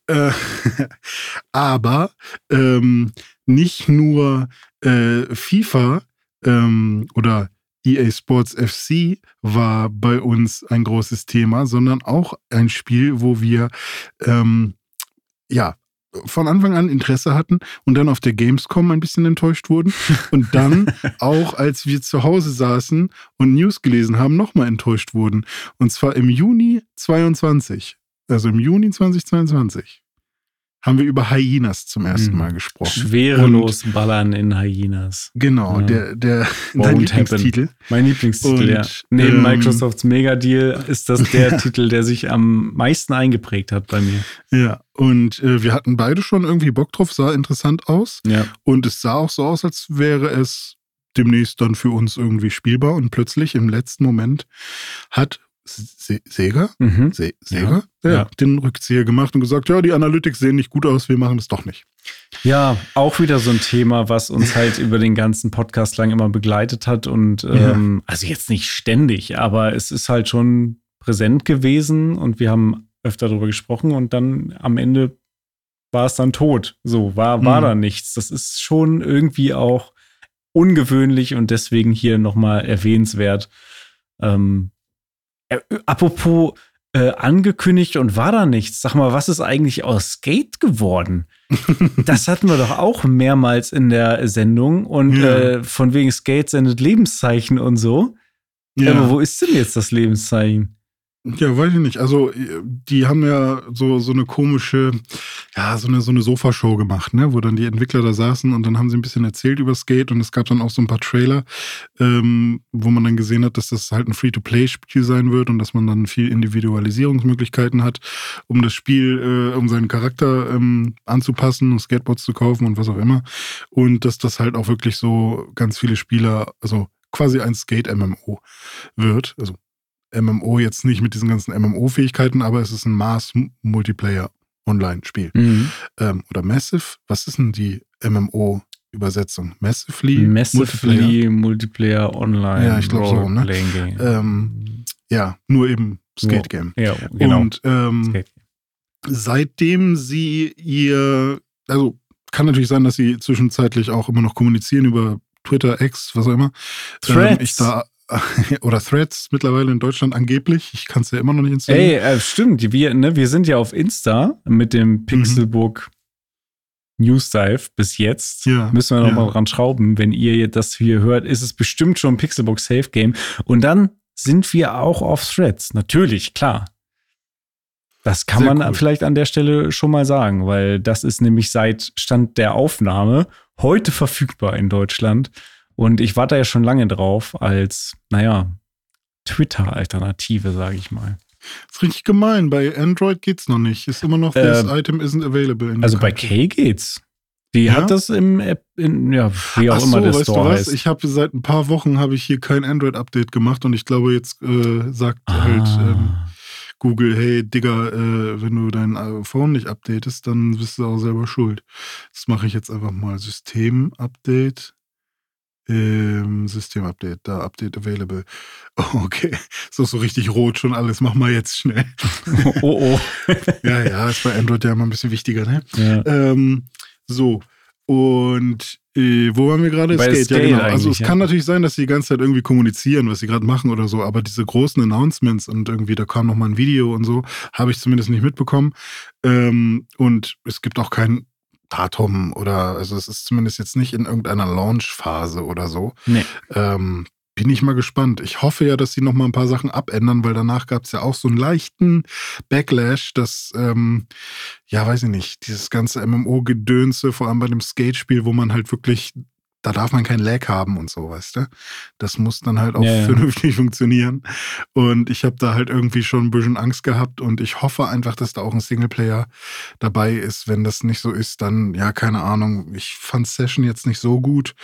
Ja. Äh, aber ähm, nicht nur äh, FIFA ähm, oder EA Sports FC war bei uns ein großes Thema, sondern auch ein Spiel, wo wir ähm, ja von Anfang an Interesse hatten und dann auf der Gamescom ein bisschen enttäuscht wurden und dann auch, als wir zu Hause saßen und News gelesen haben, nochmal enttäuscht wurden. Und zwar im Juni 22, also im Juni 2022 haben wir über Hyenas zum ersten hm. Mal gesprochen. Schwerelos und, ballern in Hyenas. Genau, ja. der, der dein Lieblingstitel. Happen. Mein Lieblingstitel, und, ja. Neben ähm, Microsofts Megadeal ist das der Titel, der sich am meisten eingeprägt hat bei mir. Ja, und äh, wir hatten beide schon irgendwie Bock drauf, sah interessant aus. Ja. Und es sah auch so aus, als wäre es demnächst dann für uns irgendwie spielbar. Und plötzlich im letzten Moment hat Se Sega, mhm. Se Sega, ja. ja. den Rückzieher gemacht und gesagt, ja, die Analytics sehen nicht gut aus, wir machen es doch nicht. Ja, auch wieder so ein Thema, was uns halt über den ganzen Podcast lang immer begleitet hat und ähm, also jetzt nicht ständig, aber es ist halt schon präsent gewesen und wir haben öfter darüber gesprochen und dann am Ende war es dann tot. So, war, war mhm. da nichts. Das ist schon irgendwie auch ungewöhnlich und deswegen hier nochmal erwähnenswert. Ähm, äh, apropos äh, angekündigt und war da nichts. Sag mal, was ist eigentlich aus Skate geworden? das hatten wir doch auch mehrmals in der Sendung und ja. äh, von wegen Skate sendet Lebenszeichen und so. Ja. Aber wo ist denn jetzt das Lebenszeichen? Ja, weiß ich nicht. Also, die haben ja so, so eine komische, ja, so eine, so eine Sofashow gemacht, ne, wo dann die Entwickler da saßen und dann haben sie ein bisschen erzählt über Skate und es gab dann auch so ein paar Trailer, ähm, wo man dann gesehen hat, dass das halt ein Free-to-Play-Spiel sein wird und dass man dann viel Individualisierungsmöglichkeiten hat, um das Spiel, äh, um seinen Charakter ähm, anzupassen und Skateboards zu kaufen und was auch immer. Und dass das halt auch wirklich so ganz viele Spieler, also quasi ein Skate-MMO wird. Also MMO jetzt nicht mit diesen ganzen MMO-Fähigkeiten, aber es ist ein Mass-Multiplayer-Online-Spiel. Mhm. Ähm, oder Massive, was ist denn die MMO-Übersetzung? Massively? Massively Multiplayer, Multiplayer Online. Ja, ich glaube so, ne? Ähm, ja, nur eben Skate Game. Ja, genau. Und ähm, seitdem sie ihr, also kann natürlich sein, dass sie zwischenzeitlich auch immer noch kommunizieren über Twitter, X, was auch immer. Threads. Ähm, ich da oder Threads mittlerweile in Deutschland angeblich. Ich kann es ja immer noch nicht installieren. Ey, äh, stimmt. Wir, ne, wir sind ja auf Insta mit dem. Pixelbook mhm. News Dive bis jetzt. Ja, Müssen wir noch ja. mal dran schrauben. Wenn ihr das hier hört, ist es bestimmt schon Pixelbook Safe Game. Und dann sind wir auch auf Threads. Natürlich, klar. Das kann Sehr man cool. vielleicht an der Stelle schon mal sagen, weil das ist nämlich seit Stand der Aufnahme heute verfügbar in Deutschland. Und ich warte ja schon lange drauf als, naja, Twitter-Alternative, sage ich mal. Das ist richtig gemein. Bei Android geht's noch nicht. Ist immer noch, äh, this item isn't available. also bei Kay geht's. Die ja? hat das im App, in, ja, wie auch Ach immer so, der weißt Store du was? heißt. Ich habe seit ein paar Wochen habe ich hier kein Android-Update gemacht und ich glaube, jetzt äh, sagt ah. halt ähm, Google, hey Digga, äh, wenn du dein Phone nicht updatest, dann bist du auch selber schuld. Das mache ich jetzt einfach mal. System-Update. Ähm, System-Update, da Update available. Oh, okay, ist doch so richtig rot schon alles. Mach mal jetzt schnell. oh, oh. ja, ja, ist bei Android ja immer ein bisschen wichtiger, ne? Ja. Ähm, so, und äh, wo waren wir gerade? Skate, Skate, ja genau. Also es ja. kann natürlich sein, dass sie die ganze Zeit irgendwie kommunizieren, was sie gerade machen oder so, aber diese großen Announcements und irgendwie, da kam noch mal ein Video und so, habe ich zumindest nicht mitbekommen. Ähm, und es gibt auch kein Datum oder, also es ist zumindest jetzt nicht in irgendeiner Launch-Phase oder so. Nee. Ähm, bin ich mal gespannt. Ich hoffe ja, dass sie noch mal ein paar Sachen abändern, weil danach gab es ja auch so einen leichten Backlash, dass, ähm, ja, weiß ich nicht, dieses ganze MMO-Gedönse, vor allem bei dem Skate-Spiel, wo man halt wirklich da darf man kein Lag haben und so, weißt du? Das muss dann halt auch Ja, ja. vernünftig funktionieren. Und ich habe da halt irgendwie schon ein bisschen Angst gehabt und ich hoffe einfach, dass da auch ein Singleplayer dabei ist. Wenn das nicht so ist, dann, ja, keine Ahnung. Ich fand Session jetzt nicht so gut.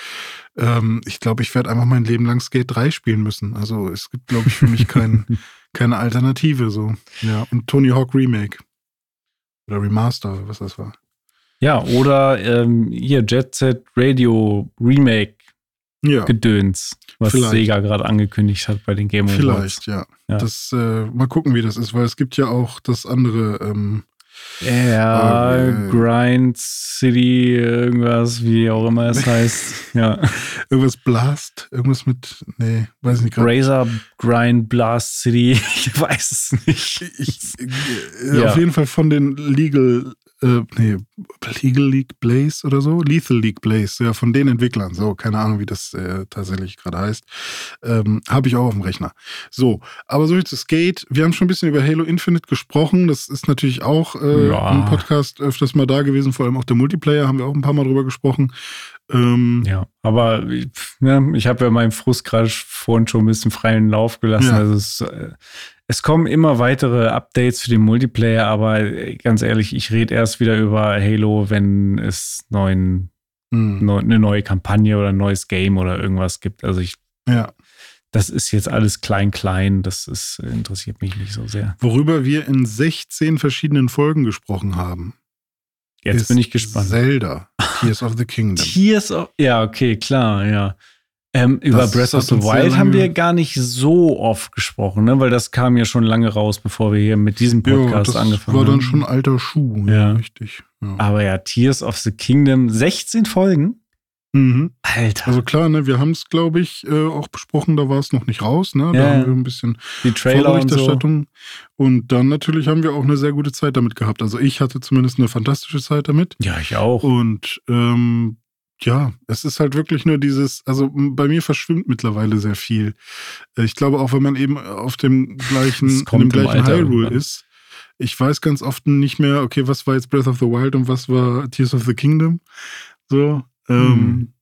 Ähm, ich glaube, ich werde einfach mein Leben lang Skate 3 spielen müssen. Also es gibt, glaube ich, für mich kein, keine Alternative so. Ja, und Tony Hawk Remake. Oder Remaster, was das war. Ja, oder ähm, hier Jet Set Radio Remake Ja. Gedöns, was Vielleicht. Sega gerade angekündigt hat bei den Game Awards. Vielleicht, ja. Ja. Das, äh, mal gucken, wie das ist, weil es gibt ja auch das andere, ähm, Ja, Äh, Grind City, irgendwas, wie auch immer es heißt. Ja. irgendwas Blast, irgendwas mit, nee, weiß nicht gerade. Razor Grind Blast City, ich weiß es nicht. Ich, äh, Ja. Auf jeden Fall von den Legal, äh, nee, Legal League Blaze oder so, Lethal League Blaze, ja, von den Entwicklern, so, keine Ahnung, wie das äh, tatsächlich gerade heißt, ähm, habe ich auch auf dem Rechner. So, aber so viel zu Skate. Wir haben schon ein bisschen über Halo Infinite gesprochen. Das ist natürlich auch äh, Ja. im Podcast öfters mal da gewesen, vor allem auch der Multiplayer, haben wir auch ein paar Mal drüber gesprochen. Ähm, Ja, aber ne, ich habe ja meinen Frust gerade vorhin schon ein bisschen freien Lauf gelassen. Ja. Also es, äh, es kommen immer weitere Updates für den Multiplayer, aber äh, ganz ehrlich, ich rede erst wieder über Halo, wenn es neuen, hm, neu, eine neue Kampagne oder ein neues Game oder irgendwas gibt. Also ich, ja. das ist jetzt alles klein, klein. Das ist, interessiert mich nicht so sehr. Worüber wir in 16 verschiedenen Folgen gesprochen haben. Jetzt ist bin ich gespannt. Zelda, Tears of the Kingdom. Tears of, ja, okay, klar, ja. Ähm, über Das Breath of the Wild haben wir gar nicht so oft gesprochen, ne? weil das kam ja schon lange raus, bevor wir hier mit diesem Ja, Podcast das angefangen war haben. dann schon alter Schuh. Ja. Ja, richtig. Ja. Aber ja, Tears of the Kingdom, 16 Folgen? Mhm. Alter, Also klar, ne, wir haben es, glaube ich, äh, auch besprochen, da war es noch nicht raus. Ne? Da Ja. haben wir ein bisschen die Trailer und so. Vorberichterstattung. Und dann natürlich haben wir auch eine sehr gute Zeit damit gehabt. Also ich hatte zumindest eine fantastische Zeit damit. Ja, ich auch. Und ähm, ja, es ist halt wirklich nur dieses, also bei mir verschwimmt miftlerweile sehr viel. Äh, Ich glaube auch, wenn man eben auf dem gleichen, in dem gleichen Hyrule irgendwann. ist, ich weiß ganz oft nicht mehr, okay, was war jetzt Breath of the Wild und was war Tears of the Kingdom. So, ähm, Hm.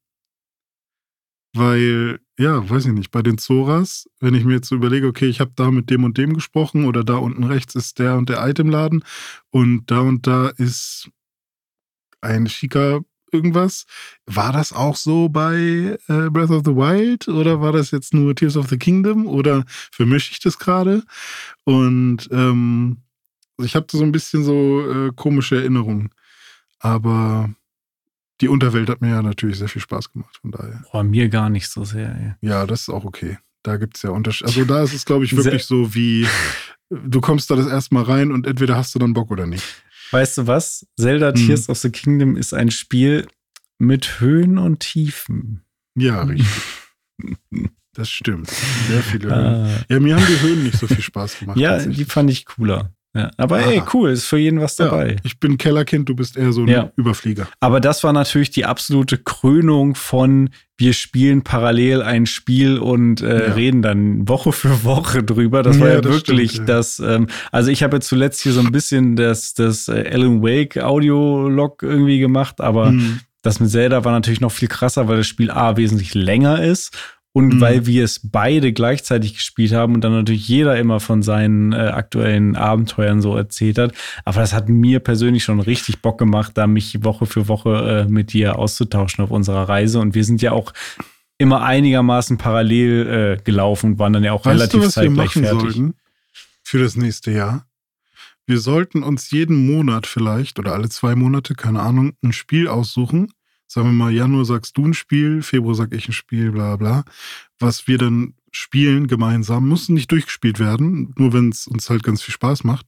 weil, ja, weiß ich nicht, bei den Zoras, wenn ich mir jetzt so überlege, okay, ich habe da mit dem und dem gesprochen oder da unten rechts ist der und der Itemladen und da und da ist ein schicker irgendwas. War das auch so bei äh, Breath of the Wild oder war das jetzt nur Tears of the Kingdom oder vermische ich das gerade? Und ähm, ich habe so ein bisschen so äh, komische Erinnerungen. Aber die Unterwelt hat mir ja natürlich sehr viel Spaß gemacht, von daher. Boah, mir gar nicht so sehr. Ey. Ja, das ist auch okay. Da gibt es ja Unterschiede. Also da ist es, glaube ich, wirklich so wie, du kommst da das erste Mal rein und entweder hast du dann Bock oder nicht. Weißt du was? Zelda Hm. Tears of the Kingdom ist ein Spiel mit Höhen und Tiefen. Ja, richtig. Das stimmt. Sehr viele Höhen. Ah. Ja, mir haben die Höhen nicht so viel Spaß gemacht. Ja, die fand ich cooler. Ja, aber Ah. ey, cool, ist für jeden was dabei. Ja, ich bin Kellerkind, du bist eher so ein Ja. Überflieger. Aber das war natürlich die absolute Krönung von wir spielen parallel ein Spiel und äh, Ja. reden dann Woche für Woche drüber. Das war Ja, das wirklich stimmt, das. Ähm, also ich habe jetzt zuletzt hier so ein bisschen das, das äh, Alan Wake Audio-Log irgendwie gemacht, aber Hm. das mit Zelda war natürlich noch viel krasser, weil das Spiel A wesentlich länger ist und Mhm. weil wir es beide gleichzeitig gespielt haben und dann natürlich jeder immer von seinen äh, aktuellen Abenteuern so erzählt hat. Aber das hat mir persönlich schon richtig Bock gemacht, da mich Woche für Woche äh, mit dir auszutauschen auf unserer Reise. Und wir sind ja auch immer einigermaßen parallel äh, gelaufen und waren dann ja auch Weißt relativ du, was wir zeitgleich machen fertig. sollten für das nächste Jahr? Wir sollten uns jeden Monat vielleicht oder alle zwei Monate, keine Ahnung, ein Spiel aussuchen. Sagen wir mal, Januar sagst du ein Spiel, Februar sag ich ein Spiel, bla bla. Was wir dann spielen gemeinsam, muss nicht durchgespielt werden, nur wenn es uns halt ganz viel Spaß macht.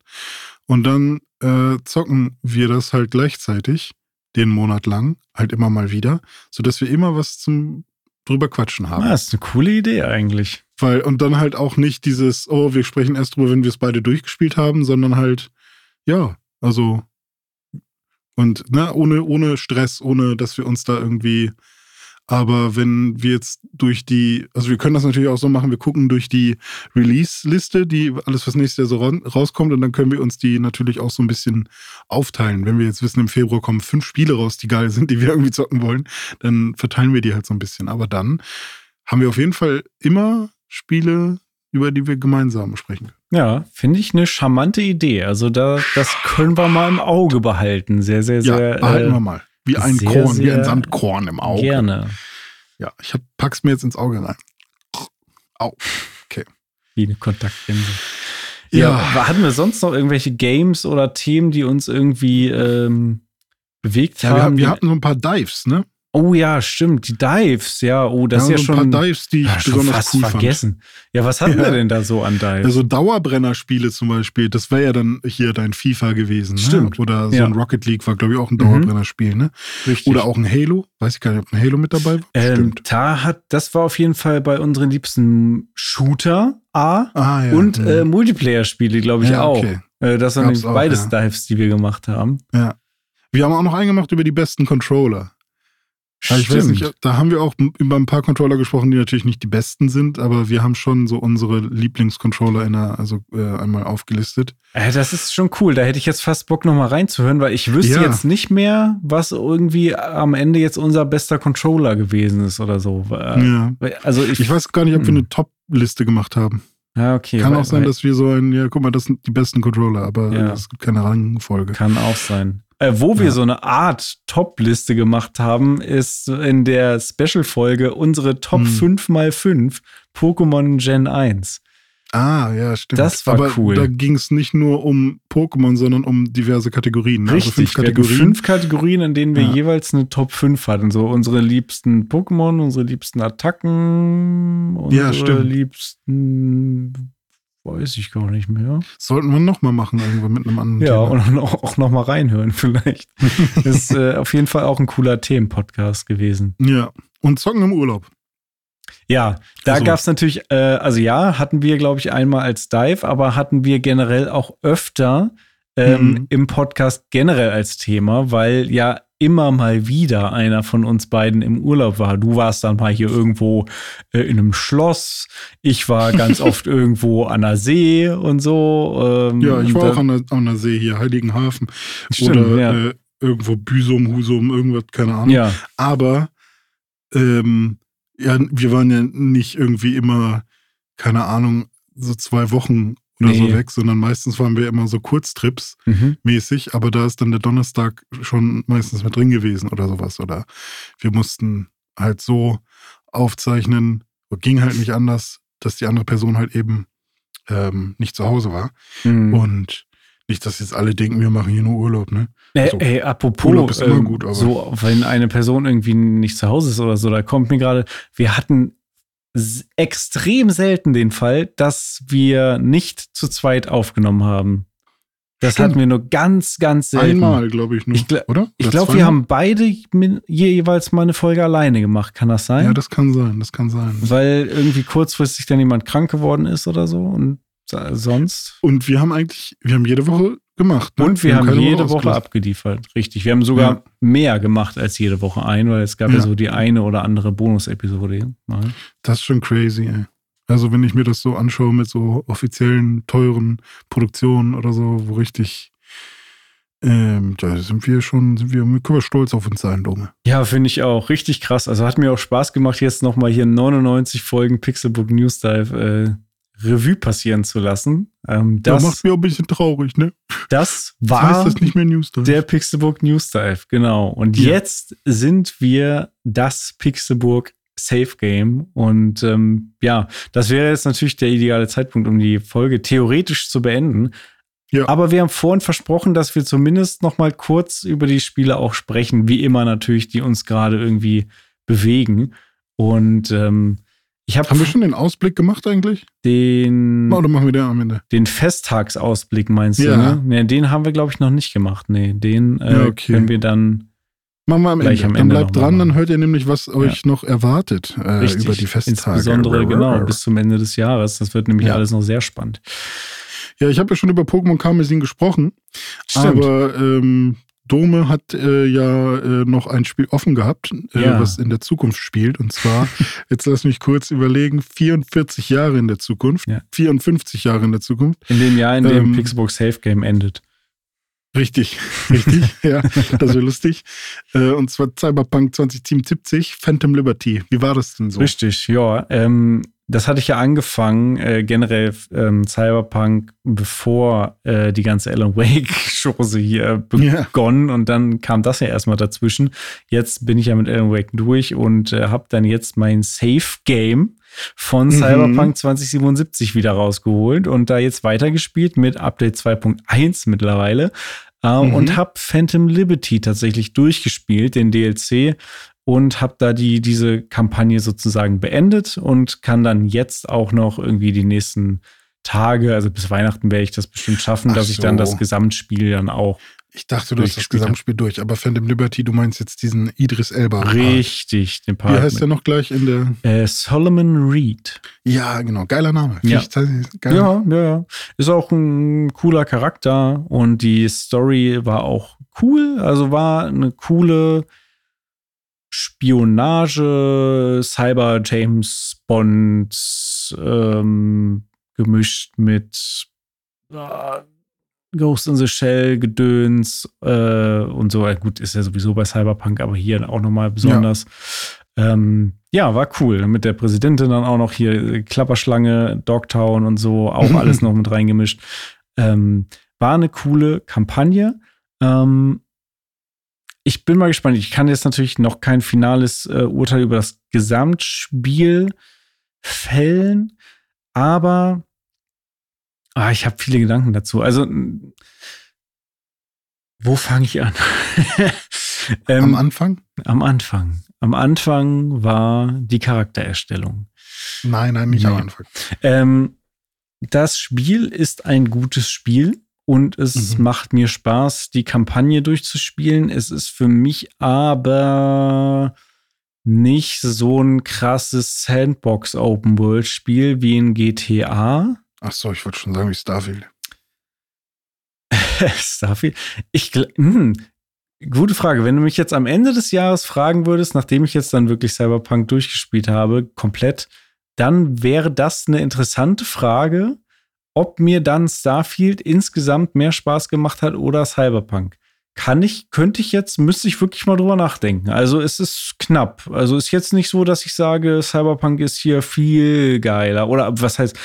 Und dann äh, zocken wir das halt gleichzeitig, den Monat lang, halt immer mal wieder, sodass wir immer was zum drüber quatschen haben. Ah, das ist eine coole Idee eigentlich. Weil, und dann halt auch nicht dieses, oh, wir sprechen erst drüber, wenn wir es beide durchgespielt haben, sondern halt, ja, also Und ne, ohne, ohne Stress, ohne dass wir uns da irgendwie. Aber wenn wir jetzt durch die, also wir können das natürlich auch so machen, wir gucken durch die Release-Liste, die alles, was nächstes Jahr so rauskommt, und dann können wir uns die natürlich auch so ein bisschen aufteilen. Wenn wir jetzt wissen, im Februar kommen fünf Spiele raus, die geil sind, die wir irgendwie zocken wollen, dann verteilen wir die halt so ein bisschen. Aber dann haben wir auf jeden Fall immer Spiele, über die wir gemeinsam sprechen können. Ja, finde ich eine charmante Idee. Also da, das können wir mal im Auge behalten. Sehr, sehr, sehr. Ja, behalten äh, wir mal. Wie ein sehr, Korn, sehr wie ein Sandkorn im Auge. Gerne. Ja, ich hab, pack's mir jetzt ins Auge rein. Au. Okay. Wie eine Kontaktlinse. Ja. ja. Hatten wir sonst noch irgendwelche Games oder Themen, die uns irgendwie ähm, bewegt ja, haben? Wir, wir hatten so ein paar Dives, ne? Oh ja, stimmt, die Dives, ja, oh, das ja, ist ja so schon ein paar Dives, die ich ja, besonders fast cool vergessen. Fand. Ja, was hatten ja. wir denn da so an Dives? Also Dauerbrenner-Spiele zum Beispiel, das wäre ja dann hier dein FIFA gewesen, ne? Stimmt. Oder so ein Rocket League war, glaube ich, auch ein Dauerbrenner-Spiel, ne? Richtig. Oder auch ein Halo, weiß ich gar nicht, ob ein Halo mit dabei war. Ähm, Stimmt. Da hat, das war auf jeden Fall bei unseren liebsten Shooter A ah, ja. und äh, Multiplayer-Spiele, glaube ich, ja, auch. Okay. Äh, das waren beides auch, Dives, die wir gemacht haben. Ja. Wir haben auch noch einen gemacht über die besten Controller. Also ich weiß nicht, da haben wir auch über ein paar Controller gesprochen, die natürlich nicht die besten sind, aber wir haben schon so unsere Lieblingscontroller in der, also äh, einmal aufgelistet. Äh, das ist schon cool. Da hätte ich jetzt fast Bock, nochmal reinzuhören, weil ich wüsste ja. jetzt nicht mehr, was irgendwie am Ende jetzt unser bester Controller gewesen ist oder so. Äh, ja. Also ich, ich weiß gar nicht, ob wir hm. eine Top-Liste gemacht haben. Ja, okay. Kann weil, auch sein, dass wir so ein, ja, guck mal, das sind die besten Controller, aber ja. es gibt keine Rangfolge. Kann auch sein. Äh, wo wir ja. so eine Art Top-Liste gemacht haben, ist in der Special-Folge unsere Top hm. 5 x 5 Pokémon Gen 1. Ah, ja, stimmt. Das war Aber cool. Da ging es nicht nur um Pokémon, sondern um diverse Kategorien. Ne? Richtig, also fünf Kategorien. fünf Kategorien, in denen wir ja. jeweils eine Top 5 hatten. So unsere liebsten Pokémon, unsere liebsten Attacken, unsere ja, liebsten Weiß ich gar nicht mehr. Sollten wir nochmal machen, irgendwann mit einem anderen ja, Thema. Ja, und auch nochmal reinhören vielleicht. ist äh, auf jeden Fall auch ein cooler Themenpodcast gewesen. Ja, und zocken im Urlaub. Ja, da also. gab es natürlich, äh, also ja, hatten wir, glaube ich, einmal als Dive, aber hatten wir generell auch öfter ähm, mhm. im Podcast generell als Thema, weil ja immer mal wieder einer von uns beiden im Urlaub war. Du warst dann mal hier irgendwo äh, in einem Schloss. Ich war ganz oft irgendwo an der See und so. Ähm, ja, ich war auch an der, an der, See hier, Heiligenhafen. Stimmt, oder ja. äh, irgendwo Büsum, Husum, irgendwas, keine Ahnung. Ja. Aber ähm, ja, wir waren ja nicht irgendwie immer, keine Ahnung, so zwei Wochen oder nee. so weg, sondern meistens waren wir immer so Kurztrips mhm. mäßig, aber da ist dann der Donnerstag schon meistens mit drin gewesen oder sowas. Oder wir mussten halt so aufzeichnen, ging halt nicht anders, dass die andere Person halt eben ähm, nicht zu Hause war. Mhm. Und nicht, dass jetzt alle denken, wir machen hier nur Urlaub, ne? Ey, so. ey apropos, Urlaub ist immer ähm, gut, aber so, wenn eine Person irgendwie nicht zu Hause ist oder so, da kommt mir gerade, wir hatten extrem selten den Fall, dass wir nicht zu zweit aufgenommen haben. Das Stimmt. hatten wir nur ganz, ganz selten. Einmal, glaube ich, nur. Ich, oder? Ich glaube, wir haben beide jeweils mal eine Folge alleine gemacht. Kann das sein? Ja, das kann sein. Das kann sein. Weil irgendwie kurzfristig dann jemand krank geworden ist oder so und sonst. Und wir haben eigentlich, wir haben jede Woche gemacht. Ne? Und wir, wir haben, haben jede Woche, abgeliefert. Richtig. Wir haben sogar ja. mehr gemacht als jede Woche ein, weil es gab ja, ja so die eine oder andere Bonus-Episode. Das ist schon crazy, ey. Also, wenn ich mir das so anschaue mit so offiziellen, teuren Produktionen oder so, wo richtig. Ähm, da sind wir schon, sind wir, können wir stolz auf uns sein, Dome. Ja, finde ich auch. Richtig krass. Also hat mir auch Spaß gemacht, jetzt nochmal hier 99 Folgen Pixelbook News Dive äh, Revue passieren zu lassen. Ähm, das ja, macht mir auch ein bisschen traurig, ne? Das war das heißt der Pixelburg News Dive, genau. Und ja. jetzt sind wir das Pixelburg Safe Game. Und ähm, ja, das wäre jetzt natürlich der ideale Zeitpunkt, um die Folge theoretisch zu beenden. Ja. Aber wir haben vorhin versprochen, dass wir zumindest noch mal kurz über die Spiele auch sprechen, wie immer natürlich, die uns gerade irgendwie bewegen. Und ähm, ich hab Haben wir schon den Ausblick gemacht eigentlich? Den. Oder machen wir den am Ende? Den Festtagsausblick meinst ja. du, ne? Nee, den haben wir, glaube ich, noch nicht gemacht. Nee, den äh, ja, okay. können wir dann. Machen wir am Ende. Am dann bleibt dran, dann hört ihr nämlich, was ja. euch noch erwartet äh, Richtig. über die Festtage. Insbesondere, genau, bis zum Ende des Jahres. Das wird nämlich alles noch sehr spannend. Ja, ich habe ja schon über Pokémon Karmesin gesprochen. Stimmt. Aber ähm, Dome hat äh, ja äh, noch ein Spiel offen gehabt, äh, Ja. was in der Zukunft spielt. Und zwar, jetzt lass mich kurz überlegen, 44 Jahre in der Zukunft, Ja. 54 Jahre in der Zukunft. In dem Jahr, in dem Ähm, Pixelbook Safe Game endet. Richtig, richtig, ja, das wäre lustig. Äh, und zwar Cyberpunk 2077, Phantom Liberty. Wie war das denn so? Richtig, ja. Ähm, das hatte ich ja angefangen, äh, generell ähm, Cyberpunk, bevor äh, die ganze Alan Wake-Chose hier begonnen und dann kam das ja erstmal dazwischen. Jetzt bin ich ja mit Alan Wake durch und äh, habe dann jetzt mein Safe-Game von Mhm. Cyberpunk 2077 wieder rausgeholt und da jetzt weitergespielt mit Update 2.1 mittlerweile äh, Mhm. und habe Phantom Liberty tatsächlich durchgespielt, den DLC und habe da die diese Kampagne sozusagen beendet und kann dann jetzt auch noch irgendwie die nächsten Tage, also bis Weihnachten werde ich das bestimmt schaffen, Ach dass ich dann so. das Gesamtspiel dann auch Ich dachte, du hast das Durchgespielt hab. Gesamtspiel durch, aber Phantom Liberty, du meinst jetzt diesen Idris Elba. Richtig den Wie Part heißt der noch gleich in der. äh, Solomon Reed. Ja, genau, geiler Name. Ja. Ich, geil. Ja, ja, ja. Ist auch ein cooler Charakter und die Story war auch cool. Also war eine coole Spionage, Cyber James Bond ähm, gemischt mit äh, Ghost in the Shell, Gedöns äh, und so. Äh, Gut, ist ja sowieso bei Cyberpunk, aber hier auch nochmal besonders. Ähm, ja, war cool. Mit der Präsidentin dann auch noch hier äh, Klapperschlange, Dogtown und so, auch alles noch mit reingemischt. Ähm, war eine coole Kampagne. Ähm, ich bin mal gespannt. Ich kann jetzt natürlich noch kein finales äh, Urteil über das Gesamtspiel fällen, aber ah, ich habe viele Gedanken dazu. Also, wo fange ich an? ähm, Am Anfang? am Anfang. Am Anfang war die Charaktererstellung. Nein, nein, nicht am Nee. Anfang. Ähm, das Spiel ist ein gutes Spiel und es Mhm. macht mir Spaß, die Kampagne durchzuspielen. Es ist für mich aber nicht so ein krasses Sandbox-Open-World-Spiel wie in GTA. Ach so, ich wollte schon sagen, wie Starfield. Starfield. Ich, gl- hm, gute Frage. Wenn du mich jetzt am Ende des Jahres fragen würdest, nachdem ich jetzt dann wirklich Cyberpunk durchgespielt habe, komplett, dann wäre das eine interessante Frage, ob mir dann Starfield insgesamt mehr Spaß gemacht hat oder Cyberpunk. Kann ich, könnte ich jetzt, müsste ich wirklich mal drüber nachdenken. Also es ist knapp. Also ist jetzt nicht so, dass ich sage, Cyberpunk ist hier viel geiler. Oder was heißt,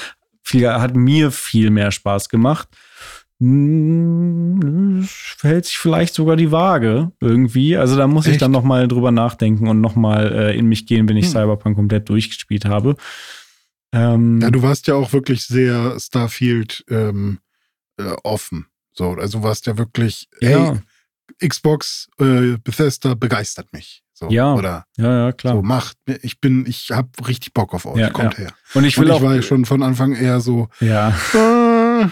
viel, hat mir viel mehr Spaß gemacht. Hm, verhält sich vielleicht sogar die Waage irgendwie. Also da muss ich Echt? dann noch mal drüber nachdenken und noch mal äh, in mich gehen, wenn ich Hm. Cyberpunk komplett durchgespielt habe. Ähm, Ja, du warst ja auch wirklich sehr Starfield ähm, äh, offen. So, also warst ja wirklich, ja, hey, Xbox, äh, Bethesda begeistert mich. So, Ja, Oder ja, ja, klar. so, macht, ich bin, ich habe richtig Bock auf euch, Ja, kommt ja. her. und ich Und will ich auch. war ja schon von Anfang eher so, ja. äh,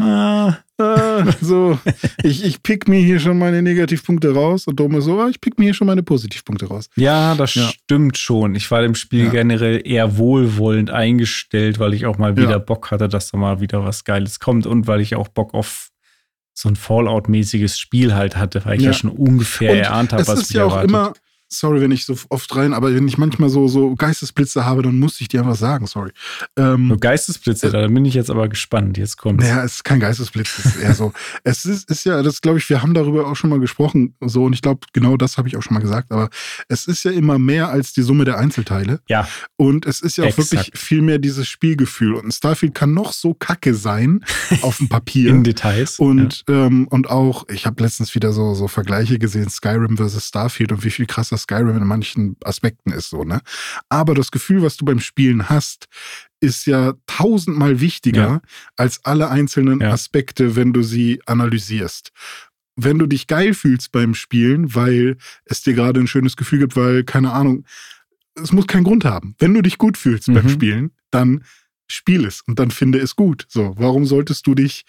Ah, äh, so, ich, ich pick mir hier schon meine Negativpunkte raus und Dome so, ah, ich pick mir hier schon meine Positivpunkte raus. Ja, das Ja. stimmt schon. Ich war dem Spiel Ja. generell eher wohlwollend eingestellt, weil ich auch mal wieder Ja. Bock hatte, dass da mal wieder was Geiles kommt und weil ich auch Bock auf so ein Fallout-mäßiges Spiel halt hatte, weil ich ja, schon ungefähr Und erahnt habe, was ist ja auch erwartet. immer, sorry, wenn ich so oft rein, aber wenn ich manchmal so, so Geistesblitze habe, dann muss ich dir einfach sagen, sorry. Ähm, So Geistesblitze, da bin ich jetzt aber gespannt. Jetzt kommt's. Naja, es ist kein Geistesblitz, es ist eher so. es ist, ist ja, das glaube ich, wir haben darüber auch schon mal gesprochen, so, und ich glaube, genau das habe ich auch schon mal gesagt, aber es ist ja immer mehr als die Summe der Einzelteile. Ja, Und es ist ja auch Exakt. wirklich viel mehr dieses Spielgefühl. Und Starfield kann noch so kacke sein auf dem Papier. in Details. Und, ähm, und auch, ich habe letztens wieder so, so Vergleiche gesehen, Skyrim versus Starfield und wie viel krasser Skyrim in manchen Aspekten ist, so, ne? Aber das Gefühl, was du beim Spielen hast, ist ja tausendmal wichtiger Ja. als alle einzelnen Ja. Aspekte, wenn du sie analysierst. Wenn du dich geil fühlst beim Spielen, weil es dir gerade ein schönes Gefühl gibt, weil, keine Ahnung, es muss keinen Grund haben. Wenn du dich gut fühlst beim Mhm. Spielen, dann spiel es und dann finde es gut. So, warum solltest du dich,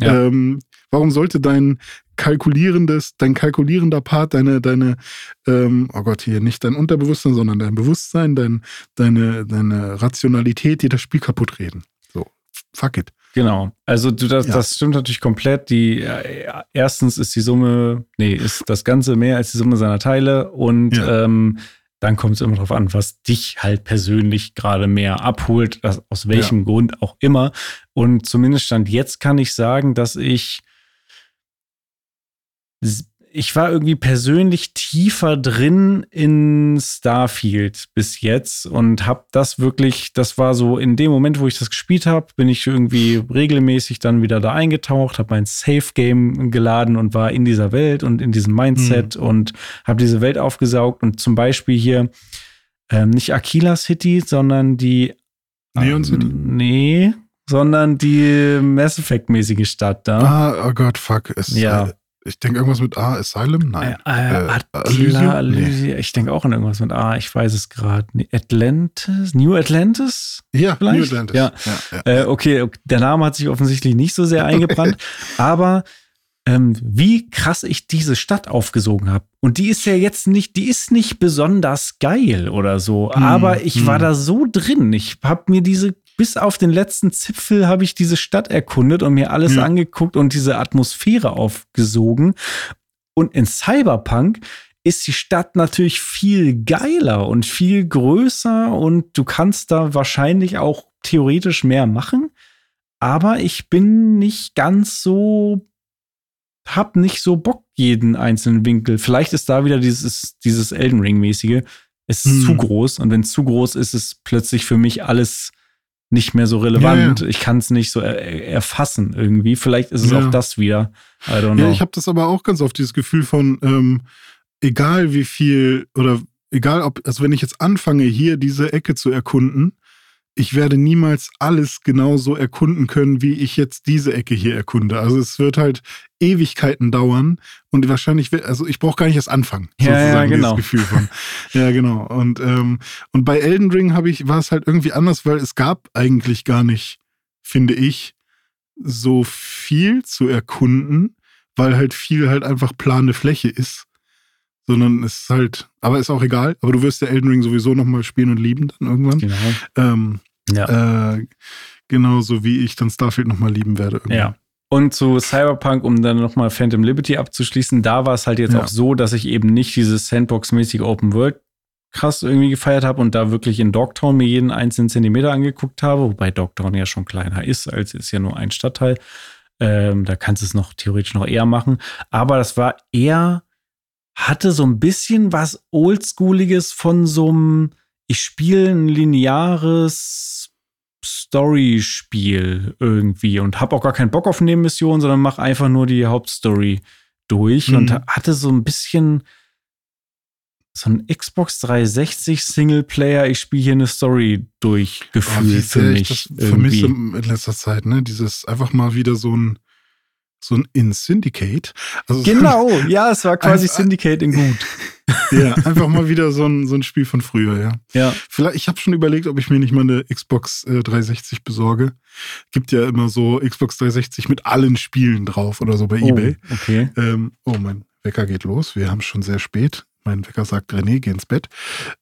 Ja. ähm, warum sollte dein kalkulierendes, dein kalkulierender Part, deine, deine, ähm, oh Gott, hier nicht dein Unterbewusstsein, sondern dein Bewusstsein, dein, deine, deine Rationalität, dir das Spiel kaputt reden? So, fuck it. Genau. Also du, das, ja. das stimmt natürlich komplett. Die äh, erstens ist die Summe, nee, ist das Ganze mehr als die Summe seiner Teile und ja. ähm, dann kommt es immer darauf an, was dich halt persönlich gerade mehr abholt, aus welchem ja. Grund auch immer. Und zumindest stand jetzt kann ich sagen, dass ich ich war irgendwie persönlich tiefer drin in Starfield bis jetzt und habe das wirklich, das war so in dem Moment, wo ich das gespielt habe, bin ich irgendwie regelmäßig dann wieder da eingetaucht, habe mein Safe Game geladen und war in dieser Welt und in diesem Mindset mhm. und habe diese Welt aufgesaugt und zum Beispiel hier ähm, nicht Aquila City, sondern die Neon City? Ähm, nee, sondern die Mass Effect mäßige Stadt da. Ah, oh Gott, fuck. Es, ja. Äh, ich denke irgendwas mit A, Asylum? Nein. Äh, äh, Attila, nee. Ich denke auch an irgendwas mit A, ich weiß es gerade. Atlantis? New Atlantis? Ja, vielleicht? New Atlantis. Ja. ja, ja. Äh, okay, der Name hat sich offensichtlich nicht so sehr eingebrannt, aber ähm, wie krass ich diese Stadt aufgesogen habe. Und die ist ja jetzt nicht, die ist nicht besonders geil oder so, hm, aber ich hm. war da so drin. Ich habe mir diese bis auf den letzten Zipfel habe ich diese Stadt erkundet und mir alles mhm. angeguckt und diese Atmosphäre aufgesogen. Und in Cyberpunk ist die Stadt natürlich viel geiler und viel größer und du kannst da wahrscheinlich auch theoretisch mehr machen. Aber ich bin nicht ganz so, hab nicht so Bock jeden einzelnen Winkel. Vielleicht ist da wieder dieses, dieses Elden Ring-mäßige. Es ist hm. zu groß und wenn es zu groß ist, ist plötzlich für mich alles nicht mehr so relevant. Ja, ja. Ich kann es nicht so er erfassen irgendwie. Vielleicht ist es ja. auch das wieder. I don't know. Ja, ich habe das aber auch ganz oft, dieses Gefühl von, ähm, egal wie viel oder egal ob, also wenn ich jetzt anfange, hier diese Ecke zu erkunden, ich werde niemals alles genauso erkunden können, wie ich jetzt diese Ecke hier erkunde. Also es wird halt Ewigkeiten dauern und wahrscheinlich, also ich brauche gar nicht erst anfangen. Ja, sozusagen, ja genau. Dieses Gefühl von. ja, genau. Und, ähm, und bei Elden Ring habe ich, war es halt irgendwie anders, weil es gab eigentlich gar nicht, finde ich, so viel zu erkunden, weil halt viel halt einfach plane Fläche ist. Sondern es ist halt, aber ist auch egal. Aber du wirst ja Elden Ring sowieso nochmal spielen und lieben dann irgendwann. Genau. Ähm, ja. Äh, genauso wie ich dann Starfield nochmal lieben werde. Irgendwie. Ja. Und zu Cyberpunk, um dann nochmal Phantom Liberty abzuschließen, da war es halt jetzt ja. auch so, dass ich eben nicht dieses Sandbox-mäßige Open World krass irgendwie gefeiert habe und da wirklich in Dogtown mir jeden einzelnen Zentimeter angeguckt habe, wobei Dogtown ja schon kleiner ist, als ist ja nur ein Stadtteil. Ähm, da kannst du es noch theoretisch noch eher machen. Aber das war eher, hatte so ein bisschen was Oldschooliges von so einem ich spiele ein lineares Story-Spiel irgendwie und habe auch gar keinen Bock auf Nebenmissionen, sondern mache einfach nur die Hauptstory durch mhm. und hatte so ein bisschen so ein Xbox 360 Singleplayer, ich spiele hier eine Story durchgefühlt oh, für mich. Ich das vermisse in letzter Zeit, ne? Dieses einfach mal wieder so ein so ein In Syndicate. Also genau, ja, es war quasi Syndicate in gut. ja, einfach mal wieder so ein, so ein Spiel von früher, ja. Ja. Vielleicht, ich habe schon überlegt, ob ich mir nicht mal eine Xbox äh, 360 besorge. Gibt ja immer so Xbox 360 mit allen Spielen drauf oder so bei oh, Ebay. Okay. Ähm, oh, mein Wecker geht los. Wir haben schon sehr spät. Mein Wecker sagt, René, geh ins Bett.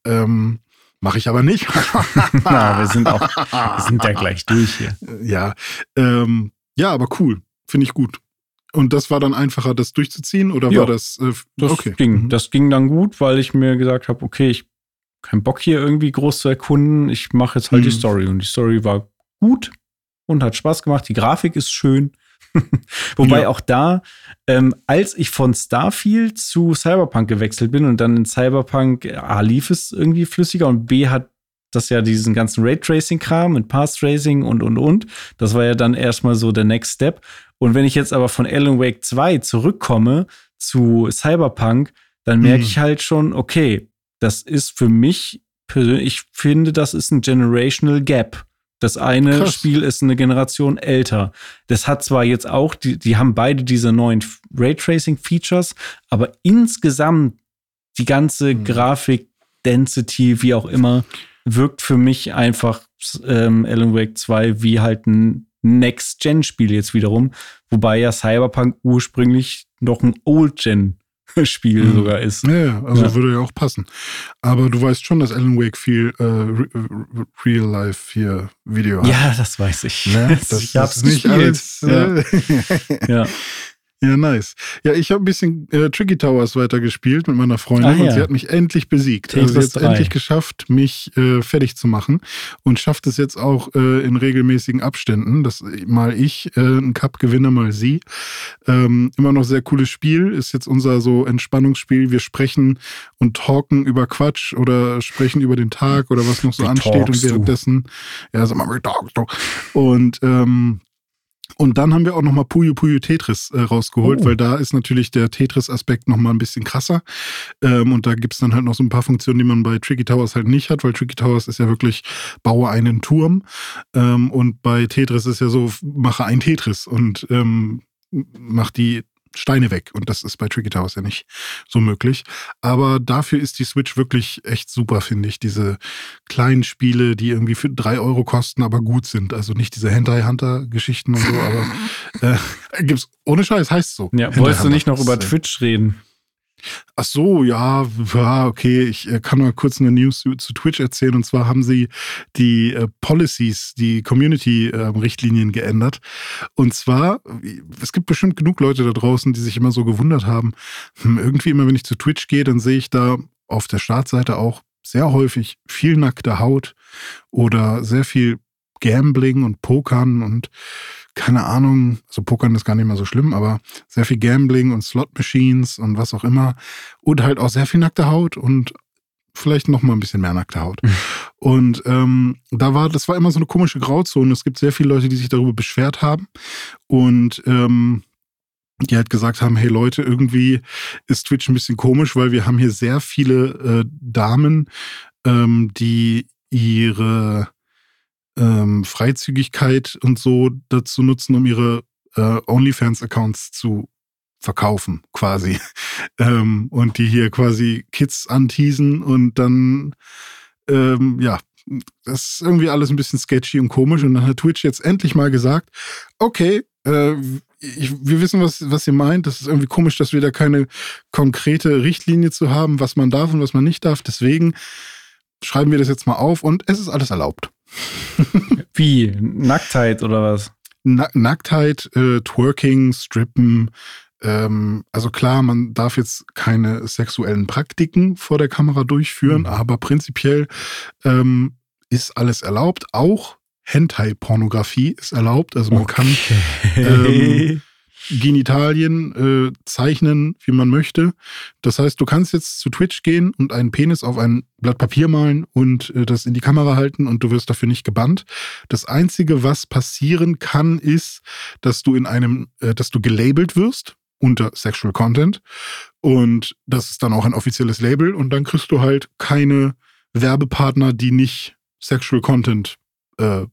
Ähm, Mache ich aber nicht. Na, wir sind auch, wir sind ja gleich durch hier. Ja, ähm, ja, aber cool. Finde ich gut. Und das war dann einfacher, das durchzuziehen oder ja, war das? Äh, das okay. ging. Mhm. Das ging dann gut, weil ich mir gesagt habe, okay, ich keinen Bock hier irgendwie groß zu erkunden. Ich mache jetzt halt mhm. die Story und die Story war gut und hat Spaß gemacht. Die Grafik ist schön. Wobei ja. auch da, ähm, als ich von Starfield zu Cyberpunk gewechselt bin und dann in Cyberpunk A lief es irgendwie flüssiger und B hat das ja diesen ganzen Raytracing-Kram mit Path Tracing und und und. Das war ja dann erstmal so der Next Step. Und wenn ich jetzt aber von Alan Wake 2 zurückkomme zu Cyberpunk, dann merke mhm. ich halt schon, okay, das ist für mich persönlich, ich finde, das ist ein Generational Gap. Das eine Krass. Spiel ist eine Generation älter. Das hat zwar jetzt auch, die, die haben beide diese neuen Raytracing-Features, aber insgesamt die ganze mhm. Grafik, Density, wie auch immer, wirkt für mich einfach ähm, Alan Wake 2 wie halt ein Next-Gen-Spiel jetzt wiederum, wobei ja Cyberpunk ursprünglich noch ein Old-Gen Spiel mhm. sogar ist. Ja, also ja. würde ja auch passen. Aber du weißt schon, dass Alan Wake viel äh, Real-Life hier Video hat. Ja, das weiß ich. Ne? Das ich hab's nicht alles. Äh, ja. Ja, nice. Ja, ich habe ein bisschen äh, Tricky Towers weitergespielt mit meiner Freundin ah, ja. und sie hat mich endlich besiegt. Tetris also sie hat endlich geschafft, mich äh, fertig zu machen und schafft es jetzt auch äh, in regelmäßigen Abständen, dass mal ich äh, einen Cup gewinne, mal sie. Ähm, immer noch sehr cooles Spiel, ist jetzt unser so Entspannungsspiel. Wir sprechen und talken über Quatsch oder sprechen über den Tag oder was noch so wie ansteht und währenddessen, du? ja, sag mal, wie talkst du? Und ähm, und dann haben wir auch nochmal Puyo Puyo Tetris äh, rausgeholt, oh. weil da ist natürlich der Tetris-Aspekt nochmal ein bisschen krasser. Ähm, und da gibt es dann halt noch so ein paar Funktionen, die man bei Tricky Towers halt nicht hat, weil Tricky Towers ist ja wirklich, baue einen Turm. Ähm, und bei Tetris ist ja so, mache ein Tetris und ähm, mach die Steine weg. Und das ist bei Tricky Towers ja nicht so möglich. Aber dafür ist die Switch wirklich echt super, finde ich. Diese kleinen Spiele, die irgendwie für drei Euro kosten, aber gut sind. Also nicht diese Hentai-Hunter-Geschichten und so, aber äh, gibt's ohne Scheiß, heißt so. Ja, wolltest du nicht noch über Twitch reden? Ach so, ja, okay. Ich äh, kann mal kurz eine News zu, Twitch erzählen. Und zwar haben sie die äh, Policies, die Community-Richtlinien äh, geändert. Und zwar, es gibt bestimmt genug Leute da draußen, die sich immer so gewundert haben. Hm, irgendwie immer, wenn ich zu Twitch gehe, dann sehe ich da auf der Startseite auch sehr häufig viel nackte Haut oder sehr viel Gambling und Pokern und keine Ahnung, also Pokern ist gar nicht mehr so schlimm, aber sehr viel Gambling und Slot-Machines und was auch immer. Und halt auch sehr viel nackte Haut und vielleicht noch mal ein bisschen mehr nackte Haut. Mhm. Und ähm, da war, das war immer so eine komische Grauzone. Es gibt sehr viele Leute, die sich darüber beschwert haben und ähm, die halt gesagt haben, hey Leute, irgendwie ist Twitch ein bisschen komisch, weil wir haben hier sehr viele äh, Damen, ähm, die ihre ähm, Freizügigkeit und so dazu nutzen, um ihre äh, OnlyFans-Accounts zu verkaufen, quasi. ähm, und die hier quasi Kids anteasen und dann, ähm, ja, das ist irgendwie alles ein bisschen sketchy und komisch. Und dann hat Twitch jetzt endlich mal gesagt, okay, äh, ich, wir wissen, was, was ihr meint. Das ist irgendwie komisch, dass wir da keine konkrete Richtlinie zu haben, was man darf und was man nicht darf. Deswegen schreiben wir das jetzt mal auf und es ist alles erlaubt. Wie? Nacktheit oder was? Na Nacktheit, äh, Twerking, Strippen. Ähm, also klar, man darf jetzt keine sexuellen Praktiken vor der Kamera durchführen, mhm. aber prinzipiell ähm, ist alles erlaubt. Auch Hentai-Pornografie ist erlaubt. Also man okay. kann ähm, Genitalien äh, zeichnen, wie man möchte. Das heißt, du kannst jetzt zu Twitch gehen und einen Penis auf ein Blatt Papier malen und äh, das in die Kamera halten und du wirst dafür nicht gebannt. Das Einzige, was passieren kann, ist, dass du in einem, äh, dass du gelabelt wirst unter Sexual Content und das ist dann auch ein offizielles Label und dann kriegst du halt keine Werbepartner, die nicht Sexual Content äh,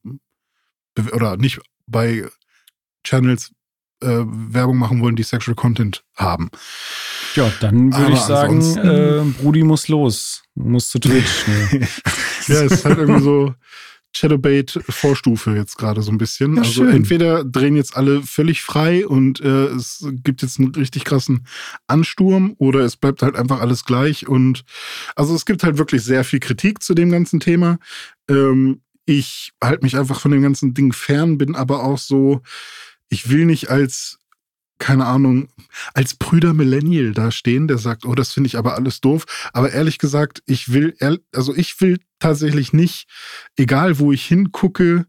oder nicht bei Channels äh, Werbung machen wollen, die Sexual Content haben. Ja, dann würde ich sagen, äh, Brudi muss los. Muss zu Twitch. Ne? ja, es ist halt irgendwie so Shadowbait Vorstufe jetzt gerade so ein bisschen. Ja, also schön. entweder drehen jetzt alle völlig frei und äh, es gibt jetzt einen richtig krassen Ansturm oder es bleibt halt einfach alles gleich und also es gibt halt wirklich sehr viel Kritik zu dem ganzen Thema. Ähm, ich halte mich einfach von dem ganzen Ding fern, bin aber auch so, ich will nicht als, keine Ahnung, als Brüder Millennial da stehen, der sagt, oh, das finde ich aber alles doof. Aber ehrlich gesagt, ich will, also ich will tatsächlich nicht, egal wo ich hingucke,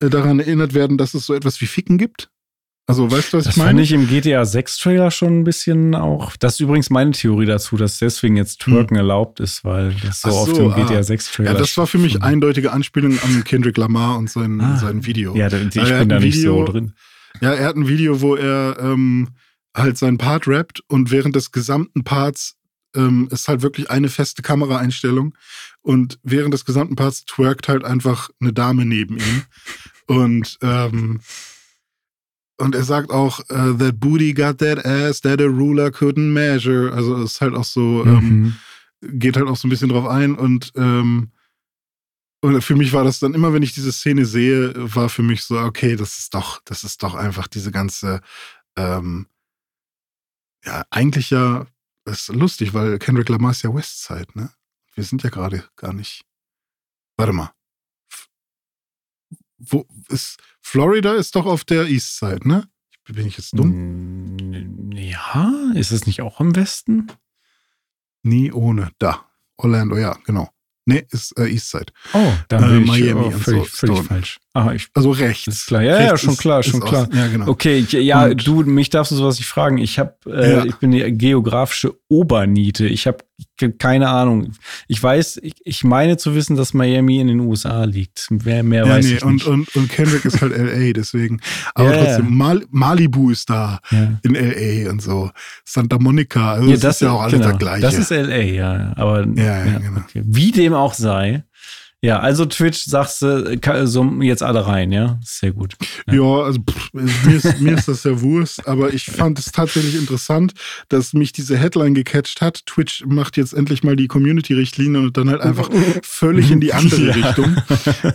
äh, daran erinnert werden, dass es so etwas wie Ficken gibt. Also, weißt du, was das ich meine? Das fand ich im GTA 6 Trailer schon ein bisschen auch. Das ist übrigens meine Theorie dazu, dass deswegen jetzt Twerken hm. erlaubt ist, weil das so, so oft im GTA 6 Trailer. Ja, das war für mich eindeutige Anspielung an Kendrick Lamar und sein, ah. sein Video. Ja, ich bin da nicht Video, so drin. Ja, er hat ein Video, wo er ähm, halt seinen Part rappt und während des gesamten Parts ähm, ist halt wirklich eine feste Kameraeinstellung und während des gesamten Parts twerkt halt einfach eine Dame neben ihm und ähm, und er sagt auch, uh, that booty got that ass that a ruler couldn't measure. Also es ist halt auch so, ähm, mhm. ähm, geht halt auch so ein bisschen drauf ein und ähm, und für mich war das dann immer, wenn ich diese Szene sehe, war für mich so, okay, das ist doch, das ist doch einfach diese ganze, ähm, ja, eigentlich ja Das ist lustig, weil Kendrick Lamar ist ja Westside, ne? Wir sind ja gerade gar nicht. Warte mal. Wo ist Florida ist doch auf der Eastside, ne? Bin ich jetzt dumm? Mm, Ja, ist es nicht auch im Westen? Nie ohne. Da. Orlando, ja, genau. Nee, ist äh, Eastside. Oh, da Äh, bin ich Miami oh, völlig, so. völlig So. falsch. Ah, ich, Also rechts. ist klar. Ja, ja, Rechts schon ist- klar, schon klar. Osten. Ja, genau. Okay, ich, ja, Und- du, mich darfst du sowas nicht fragen. Ich habe, äh, Ja. ich bin die geografische Oberniete. Ich habe keine Ahnung. Ich weiß, ich, ich meine zu wissen, dass Miami in den USA liegt. Mehr, mehr Ja, weiß nee, ich und, nicht. und, und Kendrick ist halt LA, deswegen. Aber Ja, trotzdem, Mal, Malibu ist da ja. in LA und so. Santa Monica, also Ja, das, ist ja auch alles genau. das Gleiche. Das ist LA, ja. Aber Ja, ja, genau. okay. wie dem auch sei. Ja, also Twitch sagst du, so jetzt alle rein, ja? Sehr gut. Ja, also pff, mir, ist, mir ist das ja Wurst, aber ich fand es tatsächlich interessant, dass mich diese Headline gecatcht hat. Twitch macht jetzt endlich mal die Community-Richtlinie und dann halt einfach völlig in die andere Ja. Richtung.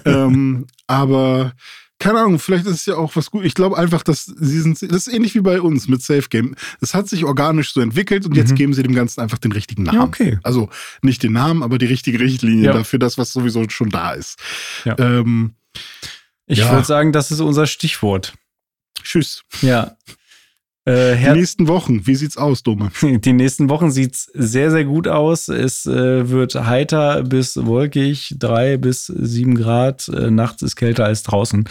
Ähm, aber keine Ahnung, vielleicht ist es ja auch was gut. Ich glaube einfach, dass sie sind, das ist ähnlich wie bei uns mit Safe Game. Es hat sich organisch so entwickelt und jetzt Mhm. geben sie dem Ganzen einfach den richtigen Namen. Ja, okay. Also nicht den Namen, aber die richtige Richtlinie Ja. dafür, das, was sowieso schon da ist. Ja. Ähm, Ich Ja. würde sagen, das ist unser Stichwort. tschüss. Ja. Äh, Die nächsten Wochen, wie sieht's aus, Dome? die nächsten Wochen sieht's sehr, sehr gut aus. Es äh, wird heiter bis wolkig, drei bis sieben Grad. Äh, nachts ist kälter als draußen.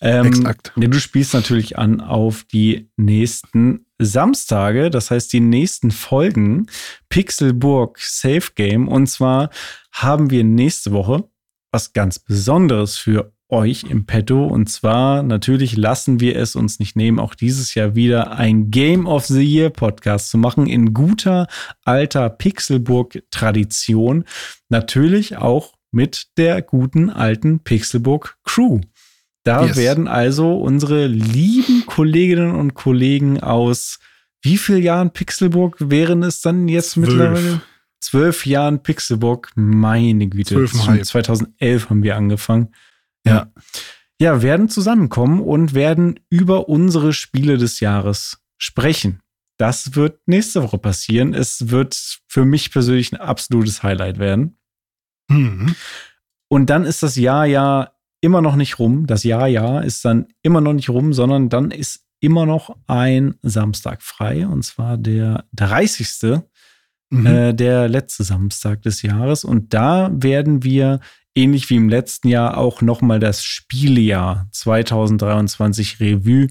Ähm, Exakt. du spielst natürlich an auf die nächsten Samstage, das heißt die nächsten Folgen Pixelburg Safe Game. Und zwar haben wir nächste Woche was ganz Besonderes für euch im Petto. Und zwar natürlich lassen wir es uns nicht nehmen, auch dieses Jahr wieder ein Game of the Year Podcast zu machen in guter alter Pixelburg-Tradition. Natürlich auch mit der guten alten Pixelburg Crew. Da Yes. werden also unsere lieben Kolleginnen und Kollegen aus wie vielen Jahren Pixelburg wären es dann jetzt Zwölf. mittlerweile? Zwölf Jahren Pixelburg, meine Güte. Zwölfeinhalb. 2011 haben wir angefangen. Ja. Ja, werden zusammenkommen und werden über unsere Spiele des Jahres sprechen. Das wird nächste Woche passieren. Es wird für mich persönlich ein absolutes Highlight werden. Mhm. Und dann ist das Jahr ja immer noch nicht rum. Das Jahr ja ist dann immer noch nicht rum, sondern dann ist immer noch ein Samstag frei. Und zwar der 30. Mhm. Äh, der letzte Samstag des Jahres. Und da werden wir, ähnlich wie im letzten Jahr, auch nochmal das Spieljahr 2023 Revue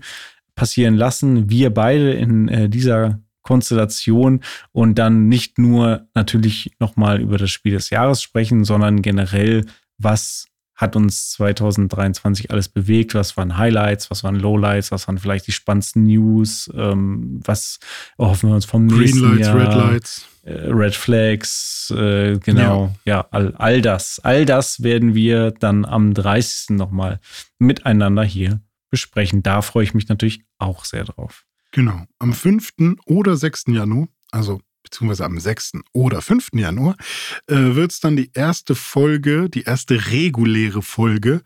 passieren lassen. Wir beide in äh, dieser Konstellation und dann nicht nur natürlich nochmal über das Spiel des Jahres sprechen, sondern generell, was hat uns 2023 alles bewegt, was waren Highlights, was waren Lowlights, was waren vielleicht die spannendsten News, ähm, was erhoffen wir uns vom Green nächsten Lights, Jahr Red Lights. äh, Red Flags, äh, genau, ja, all, all das. All das werden wir dann am 30. nochmal miteinander hier besprechen. Da freue ich mich natürlich auch sehr drauf. Genau. Am 5. oder 6. Januar, also beziehungsweise am 6. oder 5. Januar, äh, wird es dann die erste Folge, die erste reguläre Folge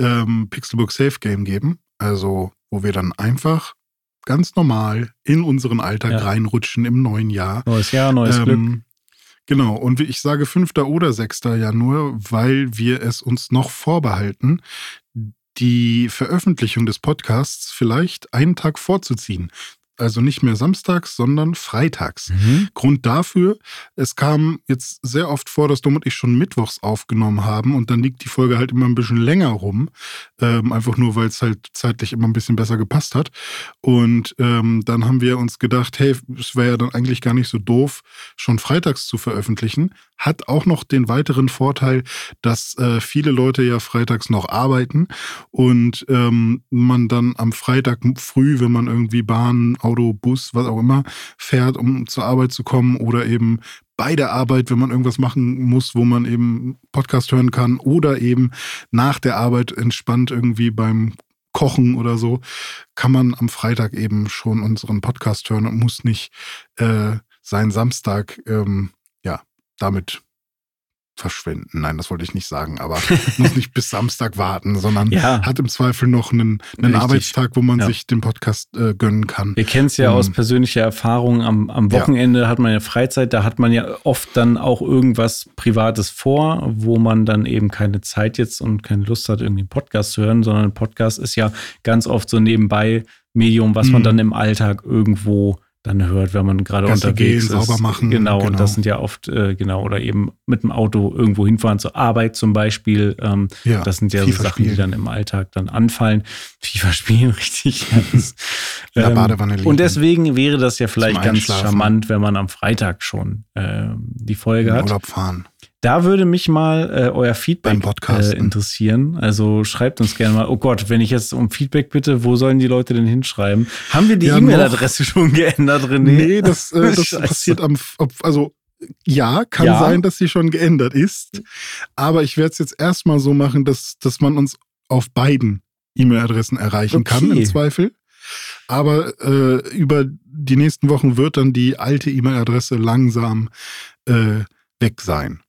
ähm, Pixelbook Safe Game geben. Also, wo wir dann einfach ganz normal in unseren Alltag Ja. reinrutschen im neuen Jahr. Neues Jahr, neues Glück. Ähm, Genau, und ich sage 5. oder 6. Januar, weil wir es uns noch vorbehalten, die Veröffentlichung des Podcasts vielleicht einen Tag vorzuziehen. Also nicht mehr samstags, sondern freitags. Mhm. Grund dafür, es kam jetzt sehr oft vor, dass Dom und ich schon mittwochs aufgenommen haben und dann liegt die Folge halt immer ein bisschen länger rum. Ähm, einfach nur, weil es halt zeitlich immer ein bisschen besser gepasst hat. Und ähm, dann haben wir uns gedacht, hey, es wäre ja dann eigentlich gar nicht so doof, schon freitags zu veröffentlichen. Hat auch noch den weiteren Vorteil, dass äh, viele Leute ja freitags noch arbeiten und ähm, man dann am Freitag früh, wenn man irgendwie Bahn, Auto, Bus, was auch immer, fährt, um zur Arbeit zu kommen oder eben bei der Arbeit, wenn man irgendwas machen muss, wo man eben Podcast hören kann oder eben nach der Arbeit entspannt irgendwie beim Kochen oder so, kann man am Freitag eben schon unseren Podcast hören und muss nicht äh, seinen Samstag ähm, ja damit verschwenden. Nein, das wollte ich nicht sagen, aber muss nicht bis Samstag warten, sondern Ja. hat im Zweifel noch einen, einen. Arbeitstag, wo man Ja. sich den Podcast äh, gönnen kann. Wir kennen es ja Ähm, aus persönlicher Erfahrung. Am, am Ja. Wochenende hat man ja Freizeit, da hat man ja oft dann auch irgendwas Privates vor, wo man dann eben keine Zeit jetzt und keine Lust hat, irgendwie einen Podcast zu hören, sondern ein Podcast ist ja ganz oft so nebenbei Medium, was man Mhm. dann im Alltag irgendwo dann hört, wenn man gerade Gassi unterwegs gehen, ist. sauber machen, Genau, und genau. das sind ja oft, äh, genau, oder eben mit dem Auto irgendwo hinfahren zur Arbeit zum Beispiel. Ähm, Ja, das sind ja so Sachen, die spielen. dann im Alltag dann anfallen. FIFA spielen, richtig. Ja, das, In der ähm, Badewanne liegen. Und deswegen wäre das ja vielleicht ganz charmant, wenn man am Freitag schon ähm, die Folge in hat. Urlaub fahren. Da würde mich mal äh, euer Feedback Beim Podcasten. äh, interessieren. Also schreibt uns gerne mal. Oh Gott, wenn ich jetzt um Feedback bitte, wo sollen die Leute denn hinschreiben? Haben wir die Ja, E-Mail-Adresse schon geändert, René? Nee, das, äh, das passiert am, also ja, kann Ja. sein, dass sie schon geändert ist. Aber ich werde es jetzt erstmal so machen, dass, dass man uns auf beiden E-Mail-Adressen erreichen kann, Okay. im Zweifel. Aber äh, über die nächsten Wochen wird dann die alte E-Mail-Adresse langsam äh, weg sein.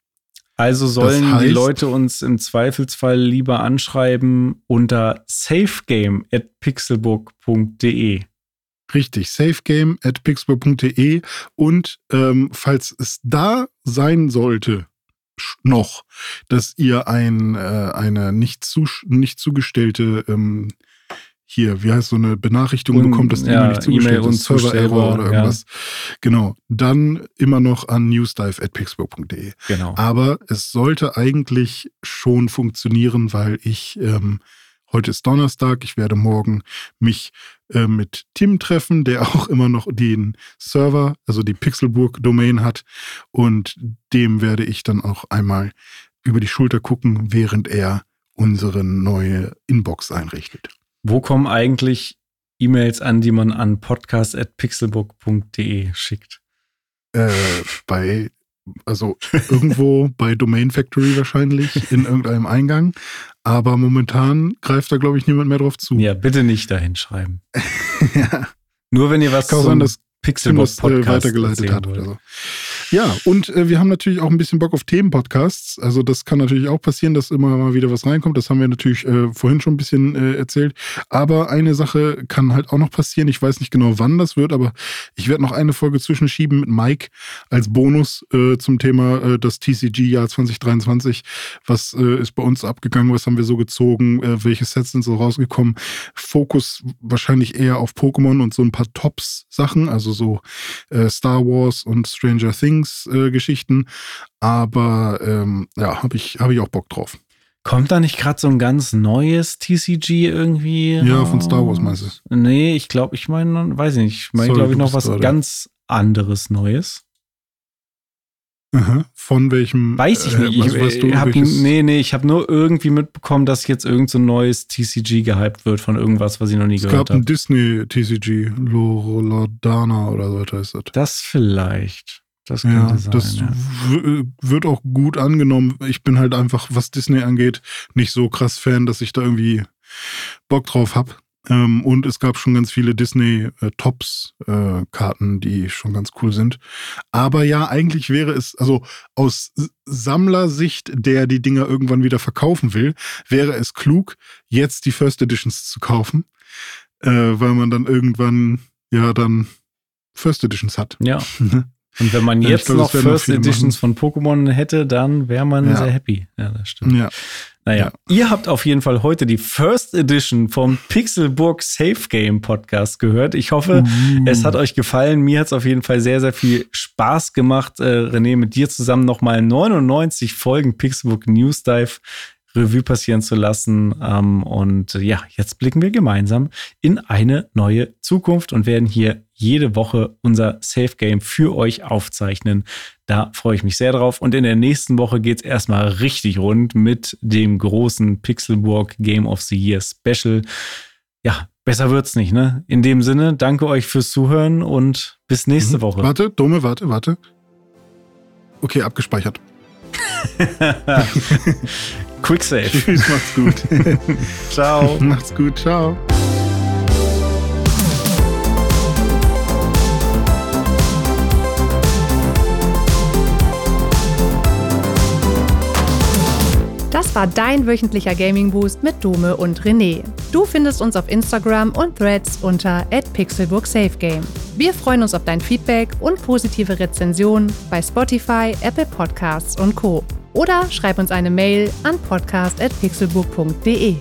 Also sollen Das die heißt- Leute uns im Zweifelsfall lieber anschreiben unter safegame@pixelbook.de. Richtig, safegame at pixel.de und ähm, falls es da sein sollte, noch, dass ihr ein, äh, eine nicht, zu, nicht zugestellte ähm, hier, wie heißt so eine Benachrichtigung Un- bekommt, dass die ja, E-Mail nicht zugestellt E-Mail ist, Server-Error oder ja. irgendwas. Genau, dann immer noch an newsdive at pixel.de. Genau. Aber es sollte eigentlich schon funktionieren, weil ich, ähm, heute ist Donnerstag, ich werde morgen mich äh, mit Tim treffen, der auch immer noch den Server, also die Pixelburg-Domain hat. Und dem werde ich dann auch einmal über die Schulter gucken, während er unsere neue Inbox einrichtet. Wo kommen eigentlich E-Mails an, die man an podcast.pixelbook.de schickt? Äh, bei, also irgendwo bei Domain Factory wahrscheinlich, in irgendeinem Eingang. Aber momentan greift da, glaube ich, niemand mehr drauf zu. Ja, bitte nicht dahin schreiben. ja. Nur wenn ihr was Kann zum sein, dass Tim Pixelbook das äh, Podcast weitergeleitet wollt. oder so. Ja, und äh, wir haben natürlich auch ein bisschen Bock auf Themenpodcasts. Also das kann natürlich auch passieren, dass immer mal wieder was reinkommt. Das haben wir natürlich äh, vorhin schon ein bisschen äh, erzählt. Aber eine Sache kann halt auch noch passieren. Ich weiß nicht genau, wann das wird, aber ich werde noch eine Folge zwischenschieben mit Mike als Bonus äh, zum Thema äh, das TCG-Jahr 2023. Was äh, ist bei uns abgegangen? Was haben wir so gezogen? Welche Sets sind so rausgekommen? Fokus wahrscheinlich eher auf Pokémon und so ein paar Tops-Sachen, also so Star Wars und Stranger Things äh, Geschichten. Aber ähm, ja, habe ich, hab ich auch Bock drauf. Kommt da nicht gerade so ein ganz neues TCG irgendwie? Ja, von Star Wars meinst Nee, ich glaube, ich meine, weiß ich nicht. Ich meine, glaube ich, du noch was gerade- ganz anderes Neues. Aha. Von welchem? Weiß ich äh, nicht. also Ich, weißt du, ich hab, nee, nee, ich habe nur irgendwie mitbekommen, dass jetzt irgend so ein neues TCG gehypt wird von irgendwas, was ich noch nie Es gehört gab ein habe. Disney TCG, Loredana oder so was heißt das. Das vielleicht. Das Ja, könnte sein. das ja. w- wird auch gut angenommen. Ich bin halt einfach, was Disney angeht, nicht so krass Fan, dass ich da irgendwie Bock drauf habe. Ähm, und es gab schon ganz viele Disney-Tops-Karten, die schon ganz cool sind. Aber ja, eigentlich wäre es, also aus Sammlersicht, der die Dinger irgendwann wieder verkaufen will, wäre es klug, jetzt die First Editions zu kaufen, äh, weil man dann irgendwann ja dann First Editions hat. Ja. Und wenn man Ja, jetzt glaub, noch First Editions von Pokémon hätte, dann wäre man Ja. sehr happy. Ja, das stimmt. ja. Naja, ihr habt auf jeden Fall heute die First Edition vom Pixelburg Safe Game Podcast gehört. Ich hoffe, Uh. es hat euch gefallen. Mir hat es auf jeden Fall sehr, sehr viel Spaß gemacht, äh, René, mit dir zusammen nochmal 99 Folgen Pixelburg News Dive Revue passieren zu lassen. Ähm, und ja, jetzt blicken wir gemeinsam in eine neue Zukunft und werden hier jede Woche unser Safe Game für euch aufzeichnen. Da freue ich mich sehr drauf. Und in der nächsten Woche geht es erstmal richtig rund mit dem großen Pixelburg Game of the Year Special. Ja, besser wird's nicht, ne? In dem Sinne, danke euch fürs Zuhören und bis nächste Mhm. Woche. Warte, Dome, warte, warte. Okay, abgespeichert. Quick Save. Tschüss, macht's gut. Ciao. macht's gut, ciao. Das war dein wöchentlicher Gaming Boost mit Dome und René. Du findest uns auf Instagram und Threads unter @pixelburgsafegame. Wir freuen uns auf dein Feedback und positive Rezensionen bei Spotify, Apple Podcasts und Co. Oder schreib uns eine Mail an podcast@pixelburg.de.